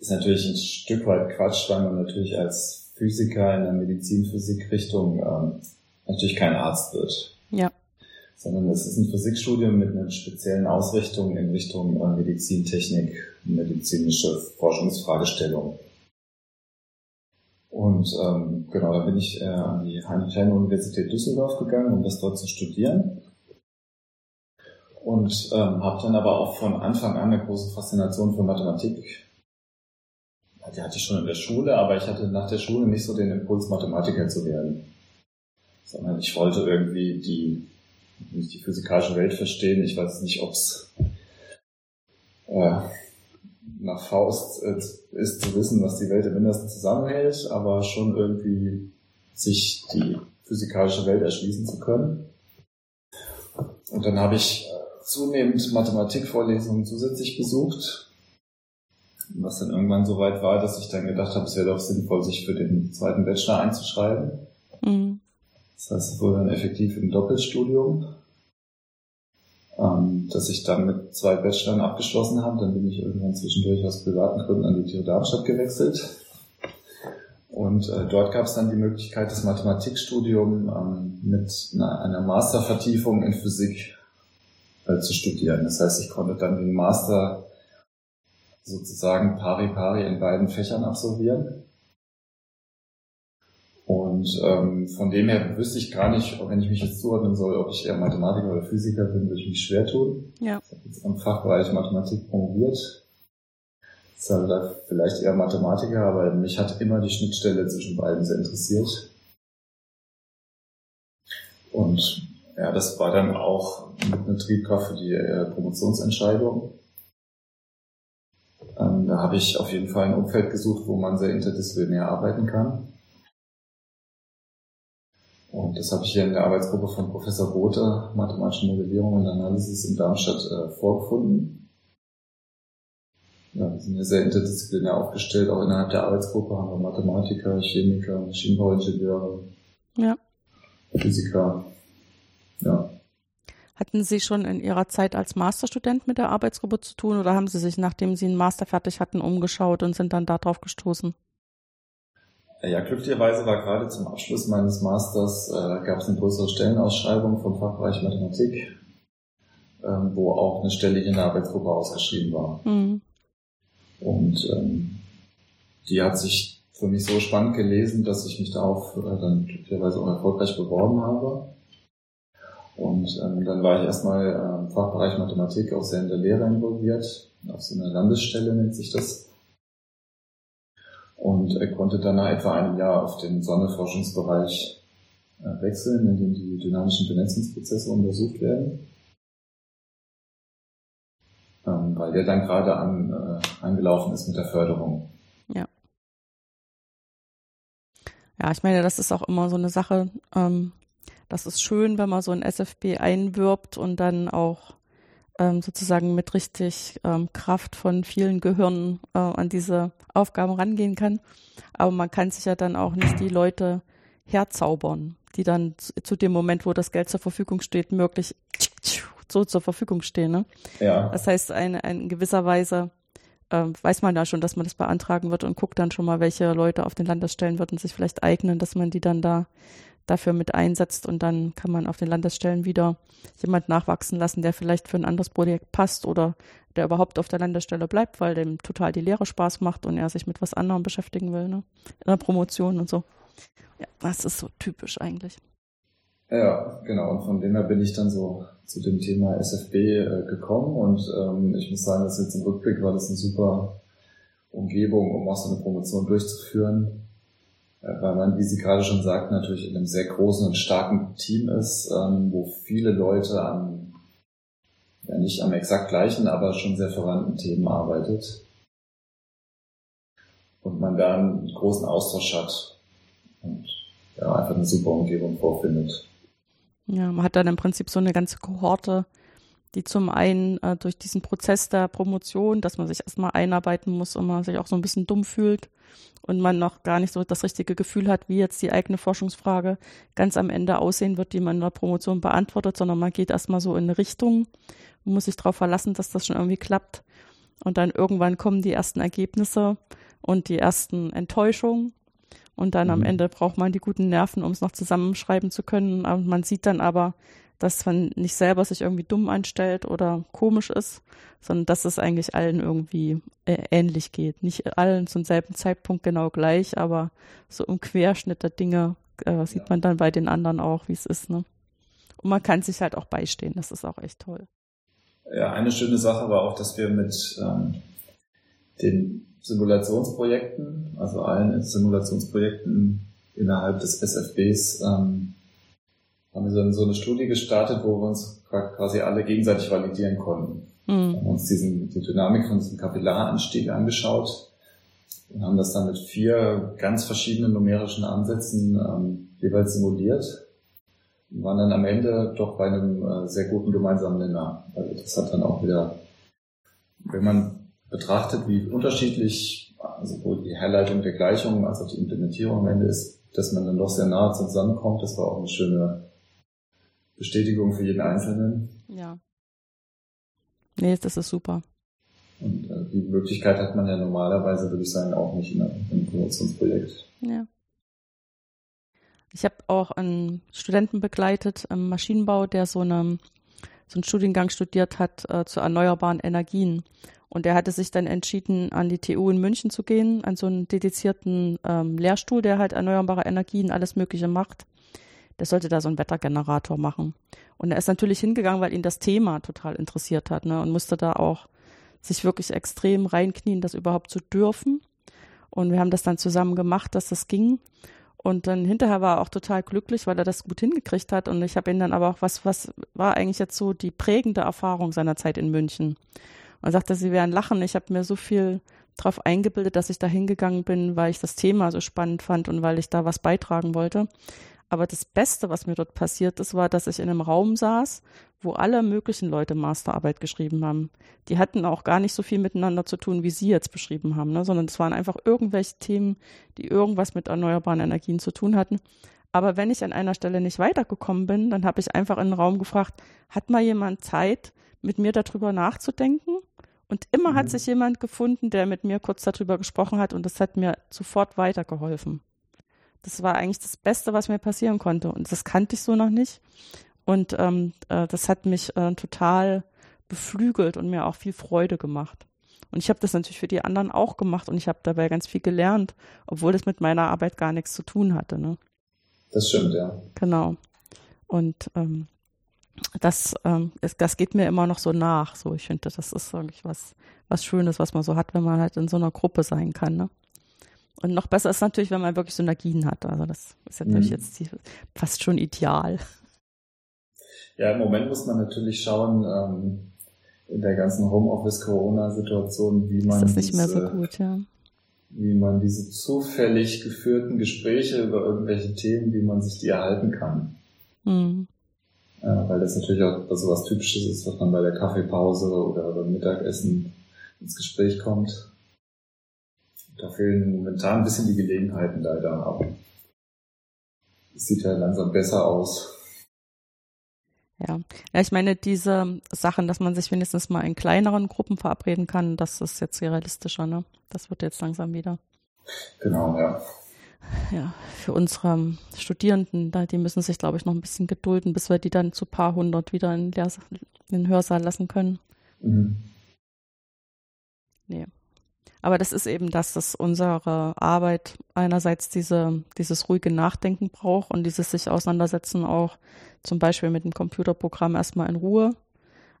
ist natürlich ein Stück weit Quatsch, weil man natürlich als Physiker in der Medizin-Physik-Richtung ähm, natürlich kein Arzt wird. Sondern es ist ein Physikstudium mit einer speziellen Ausrichtung in Richtung äh, Medizintechnik, medizinische Forschungsfragestellung. Und ähm, genau, da bin ich äh, an die Heinrich-Heine-Universität Düsseldorf gegangen, um das dort zu studieren. Und ähm, habe dann aber auch von Anfang an eine große Faszination für Mathematik. Die hatte ich schon in der Schule, aber ich hatte nach der Schule nicht so den Impuls, Mathematiker zu werden. Sondern ich wollte irgendwie die, nicht die physikalische Welt verstehen. Ich weiß nicht, ob es äh, nach Faust äh, ist zu wissen, was die Welt im Innersten zusammenhält, aber schon irgendwie sich die physikalische Welt erschließen zu können. Und dann habe ich äh, zunehmend Mathematikvorlesungen zusätzlich besucht, was dann irgendwann so weit war, dass ich dann gedacht habe, es wäre doch sinnvoll, sich für den zweiten Bachelor einzuschreiben. Mhm. Das heißt, es wurde dann effektiv ein Doppelstudium ähm, dass ich dann mit zwei Bachelorn abgeschlossen habe. Dann bin ich irgendwann zwischendurch aus privaten Gründen an die TU Darmstadt gewechselt. Und äh, dort gab es dann die Möglichkeit, das Mathematikstudium ähm, mit einer, einer Mastervertiefung in Physik äh, zu studieren. Das heißt, ich konnte dann den Master sozusagen pari pari in beiden Fächern absolvieren. Und ähm, von dem her wüsste ich gar nicht, wenn ich mich jetzt zuordnen soll, ob ich eher Mathematiker oder Physiker bin, würde ich mich schwer tun. Ja. Ich habe jetzt am Fachbereich Mathematik promoviert. Ich sage da vielleicht eher Mathematiker, aber mich hat immer die Schnittstelle zwischen beiden sehr interessiert. Und ja, das war dann auch mit einer Triebkraft für die äh, Promotionsentscheidung. Ähm, da habe ich auf jeden Fall ein Umfeld gesucht, wo man sehr interdisziplinär arbeiten kann. Und das habe ich hier in der Arbeitsgruppe von Professor Rothe, Mathematische Modellierung und Analysis in Darmstadt, äh, vorgefunden. Ja, wir sind ja sehr interdisziplinär aufgestellt, auch innerhalb der Arbeitsgruppe haben wir Mathematiker, Chemiker, Maschinenbauingenieure, ja. Physiker. Ja. Hatten Sie schon in Ihrer Zeit als Masterstudent mit der Arbeitsgruppe zu tun oder haben Sie sich, nachdem Sie einen Master fertig hatten, umgeschaut und sind dann darauf gestoßen? Ja, glücklicherweise war gerade zum Abschluss meines Masters äh, gab es eine größere Stellenausschreibung vom Fachbereich Mathematik, ähm, wo auch eine Stelle in der Arbeitsgruppe ausgeschrieben war. Mhm. Und ähm, die hat sich für mich so spannend gelesen, dass ich mich darauf äh, dann glücklicherweise auch erfolgreich beworben habe. Und ähm, dann war ich erstmal im Fachbereich Mathematik auch sehr in der Lehre involviert. Auf so einer Landesstelle nennt sich das und er konnte dann nach etwa einem Jahr auf den Sonneforschungsbereich äh, wechseln, in dem die dynamischen Benetzungsprozesse untersucht werden. Ähm, weil der dann gerade an, äh, angelaufen ist mit der Förderung. Ja. Ja, ich meine, das ist auch immer so eine Sache. Ähm, das ist schön, wenn man so ein SFB einwirbt und dann auch ähm, sozusagen mit richtig ähm, Kraft von vielen Gehirnen äh, an diese Aufgaben rangehen kann. Aber man kann sich ja dann auch nicht die Leute herzaubern, die dann zu, zu dem Moment, wo das Geld zur Verfügung steht, möglich so zur Verfügung stehen. Ne? Ja. Das heißt, eine, in gewisser Weise ähm, weiß man da schon, dass man das beantragen wird und guckt dann schon mal, welche Leute auf den Landesstellen würden sich vielleicht eignen, dass man die dann da dafür mit einsetzt und dann kann man auf den Landesstellen wieder jemand nachwachsen lassen, der vielleicht für ein anderes Projekt passt oder der überhaupt auf der Landesstelle bleibt, weil dem total die Lehre Spaß macht und er sich mit was anderem beschäftigen will, ne? In der Promotion und so. Ja, das ist so typisch eigentlich. Ja, genau. Und von dem her bin ich dann so zu dem Thema SFB äh, gekommen und ähm, ich muss sagen, dass jetzt im Rückblick war das eine super Umgebung, um auch so eine Promotion durchzuführen weil man, wie Sie gerade schon sagt, natürlich in einem sehr großen und starken Team ist, ähm, wo viele Leute an, ja nicht am exakt gleichen, aber schon sehr verwandten Themen arbeitet. Und man da einen großen Austausch hat und ja, einfach eine super Umgebung vorfindet. Ja, man hat dann im Prinzip so eine ganze Kohorte, die zum einen äh, durch diesen Prozess der Promotion, dass man sich erstmal einarbeiten muss und man sich auch so ein bisschen dumm fühlt, und man noch gar nicht so das richtige Gefühl hat, wie jetzt die eigene Forschungsfrage ganz am Ende aussehen wird, die man in der Promotion beantwortet, sondern man geht erstmal so in eine Richtung und muss sich darauf verlassen, dass das schon irgendwie klappt. Und dann irgendwann kommen die ersten Ergebnisse und die ersten Enttäuschungen. Und dann mhm. am Ende braucht man die guten Nerven, um es noch zusammenschreiben zu können. Und man sieht dann aber, dass man nicht selber sich irgendwie dumm anstellt oder komisch ist, sondern dass es eigentlich allen irgendwie äh, ähnlich geht. Nicht allen zum selben Zeitpunkt genau gleich, aber so im Querschnitt der Dinge äh, sieht ja. man dann bei den anderen auch, wie es ist. Ne? Und man kann sich halt auch beistehen. Das ist auch echt toll. Ja, eine schöne Sache war auch, dass wir mit ähm, den Simulationsprojekten, also allen Simulationsprojekten innerhalb des SFBs, ähm, haben wir so, so eine Studie gestartet, wo wir uns quasi alle gegenseitig validieren konnten. Mhm. Wir haben uns diesen, die Dynamik von diesem Kapillaranstieg angeschaut und haben das dann mit vier ganz verschiedenen numerischen Ansätzen ähm, jeweils simuliert und waren dann am Ende doch bei einem äh, sehr guten gemeinsamen Nenner. Also das hat dann auch wieder, wenn man betrachtet, wie unterschiedlich also sowohl die Herleitung der Gleichungen als auch die Implementierung am Ende ist, dass man dann doch sehr nahe zusammenkommt. Das war auch eine schöne Bestätigung für jeden Einzelnen. Ja. Nee, das ist super. Und äh, die Möglichkeit hat man ja normalerweise, würde ich sagen, auch nicht in einem Promotionsprojekt. Ja. Ich habe auch einen Studenten begleitet im Maschinenbau, der so, eine, so einen Studiengang studiert hat äh, zu erneuerbaren Energien. Und er hatte sich dann entschieden, an die TU in München zu gehen, an so einen dedizierten ähm, Lehrstuhl, der halt erneuerbare Energien, alles Mögliche macht. Der sollte da so einen Wettergenerator machen. Und er ist natürlich hingegangen, weil ihn das Thema total interessiert hat, ne, und musste da auch sich wirklich extrem reinknien, das überhaupt zu dürfen. Und wir haben das dann zusammen gemacht, dass das ging. Und dann hinterher war er auch total glücklich, weil er das gut hingekriegt hat. Und ich habe ihn dann aber auch, was, was war eigentlich jetzt so die prägende Erfahrung seiner Zeit in München? Und sagte, sie werden lachen. Ich habe mir so viel darauf eingebildet, dass ich da hingegangen bin, weil ich das Thema so spannend fand und weil ich da was beitragen wollte. Aber das Beste, was mir dort passiert ist, war, dass ich in einem Raum saß, wo alle möglichen Leute Masterarbeit geschrieben haben. Die hatten auch gar nicht so viel miteinander zu tun, wie Sie jetzt beschrieben haben, ne? sondern es waren einfach irgendwelche Themen, die irgendwas mit erneuerbaren Energien zu tun hatten. Aber wenn ich an einer Stelle nicht weitergekommen bin, dann habe ich einfach in den Raum gefragt, hat mal jemand Zeit, mit mir darüber nachzudenken? Und immer mhm. hat sich jemand gefunden, der mit mir kurz darüber gesprochen hat und das hat mir sofort weitergeholfen. Das war eigentlich das Beste, was mir passieren konnte. Und das kannte ich so noch nicht. Und ähm, äh, das hat mich äh, total beflügelt und mir auch viel Freude gemacht. Und ich habe das natürlich für die anderen auch gemacht und ich habe dabei ganz viel gelernt, obwohl das mit meiner Arbeit gar nichts zu tun hatte. Ne? Das stimmt, ja. Genau. Und ähm, das, ähm, ist, das geht mir immer noch so nach. So, ich finde, das ist wirklich was, was Schönes, was man so hat, wenn man halt in so einer Gruppe sein kann. Ne? Und noch besser ist natürlich, wenn man wirklich Synergien hat. Also das ist natürlich mhm. jetzt fast schon ideal. Ja, im Moment muss man natürlich schauen, ähm, in der ganzen Homeoffice-Corona-Situation, wie man ist das nicht diese, mehr so gut, ja. wie man diese zufällig geführten Gespräche über irgendwelche Themen, wie man sich die erhalten kann. Mhm. Ja, weil das natürlich auch so was Typisches ist, was man bei der Kaffeepause oder beim Mittagessen ins Gespräch kommt. Da fehlen momentan ein bisschen die Gelegenheiten leider, aber es sieht ja langsam besser aus. Ja. ja, ich meine, diese Sachen, dass man sich wenigstens mal in kleineren Gruppen verabreden kann, das ist jetzt realistischer, ne? Das wird jetzt langsam wieder. Genau, ja. Ja, für unsere Studierenden, die müssen sich, glaube ich, noch ein bisschen gedulden, bis wir die dann zu paar hundert wieder in den Hörsaal lassen können. Mhm. Nee. Aber das ist eben das, dass unsere Arbeit einerseits diese, dieses ruhige Nachdenken braucht und dieses sich auseinandersetzen auch zum Beispiel mit dem Computerprogramm erstmal in Ruhe,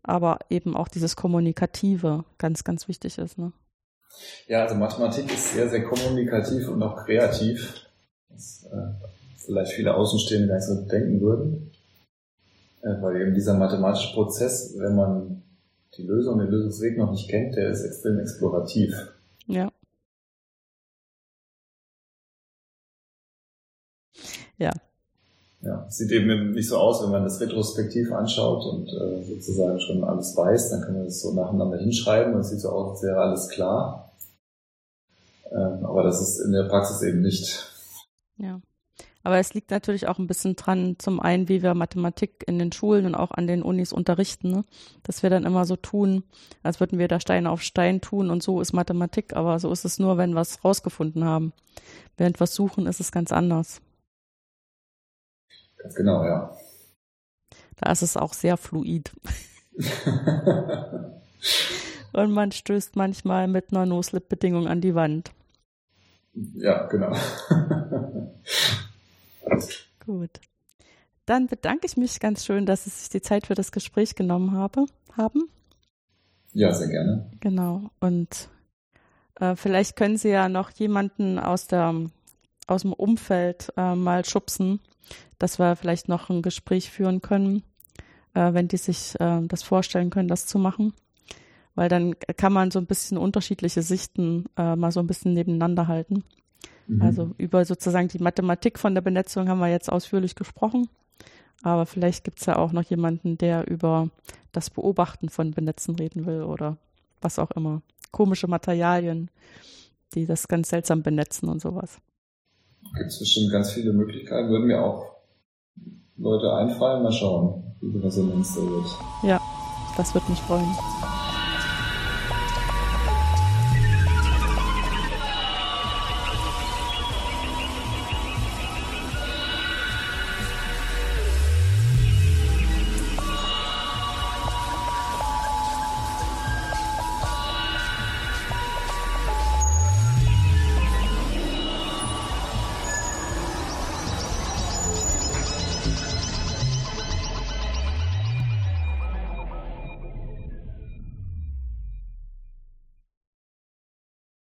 aber eben auch dieses Kommunikative ganz, ganz wichtig ist. Ne? Ja, also Mathematik ist sehr, sehr kommunikativ und auch kreativ, was äh, vielleicht viele Außenstehende gar nicht so denken würden. Äh, weil eben dieser mathematische Prozess, wenn man die Lösung, den Lösungsweg noch nicht kennt, der ist extrem explorativ. Ja. Ja, sieht eben nicht so aus, wenn man das retrospektiv anschaut und äh, sozusagen schon alles weiß, dann kann man das so nacheinander hinschreiben und es sieht so aus, als wäre alles klar. Ähm, aber das ist in der Praxis eben nicht. Ja. Aber es liegt natürlich auch ein bisschen dran, zum einen, wie wir Mathematik in den Schulen und auch an den Unis unterrichten, ne? dass wir dann immer so tun, als würden wir da Stein auf Stein tun und so ist Mathematik, aber so ist es nur, wenn wir es rausgefunden haben. Während wir es suchen, ist es ganz anders. Ganz genau, ja. Da ist es auch sehr fluid. und man stößt manchmal mit einer No-Slip-Bedingung an die Wand. Ja, genau. Gut. Dann bedanke ich mich ganz schön, dass Sie sich die Zeit für das Gespräch genommen habe, haben. Ja, sehr gerne. Genau. Und äh, vielleicht können Sie ja noch jemanden aus, der, aus dem Umfeld äh, mal schubsen, dass wir vielleicht noch ein Gespräch führen können, äh, wenn die sich äh, das vorstellen können, das zu machen. Weil dann kann man so ein bisschen unterschiedliche Sichten äh, mal so ein bisschen nebeneinander halten. Mhm. Also über sozusagen die Mathematik von der Benetzung haben wir jetzt ausführlich gesprochen. Aber vielleicht gibt es ja auch noch jemanden, der über das Beobachten von Benetzen reden will oder was auch immer. Komische Materialien, die das ganz seltsam benetzen und sowas. Gibt es bestimmt ganz viele Möglichkeiten. Würden mir auch Leute einfallen. Mal schauen, wie die Resonanz da wird. Ja, das wird mich freuen.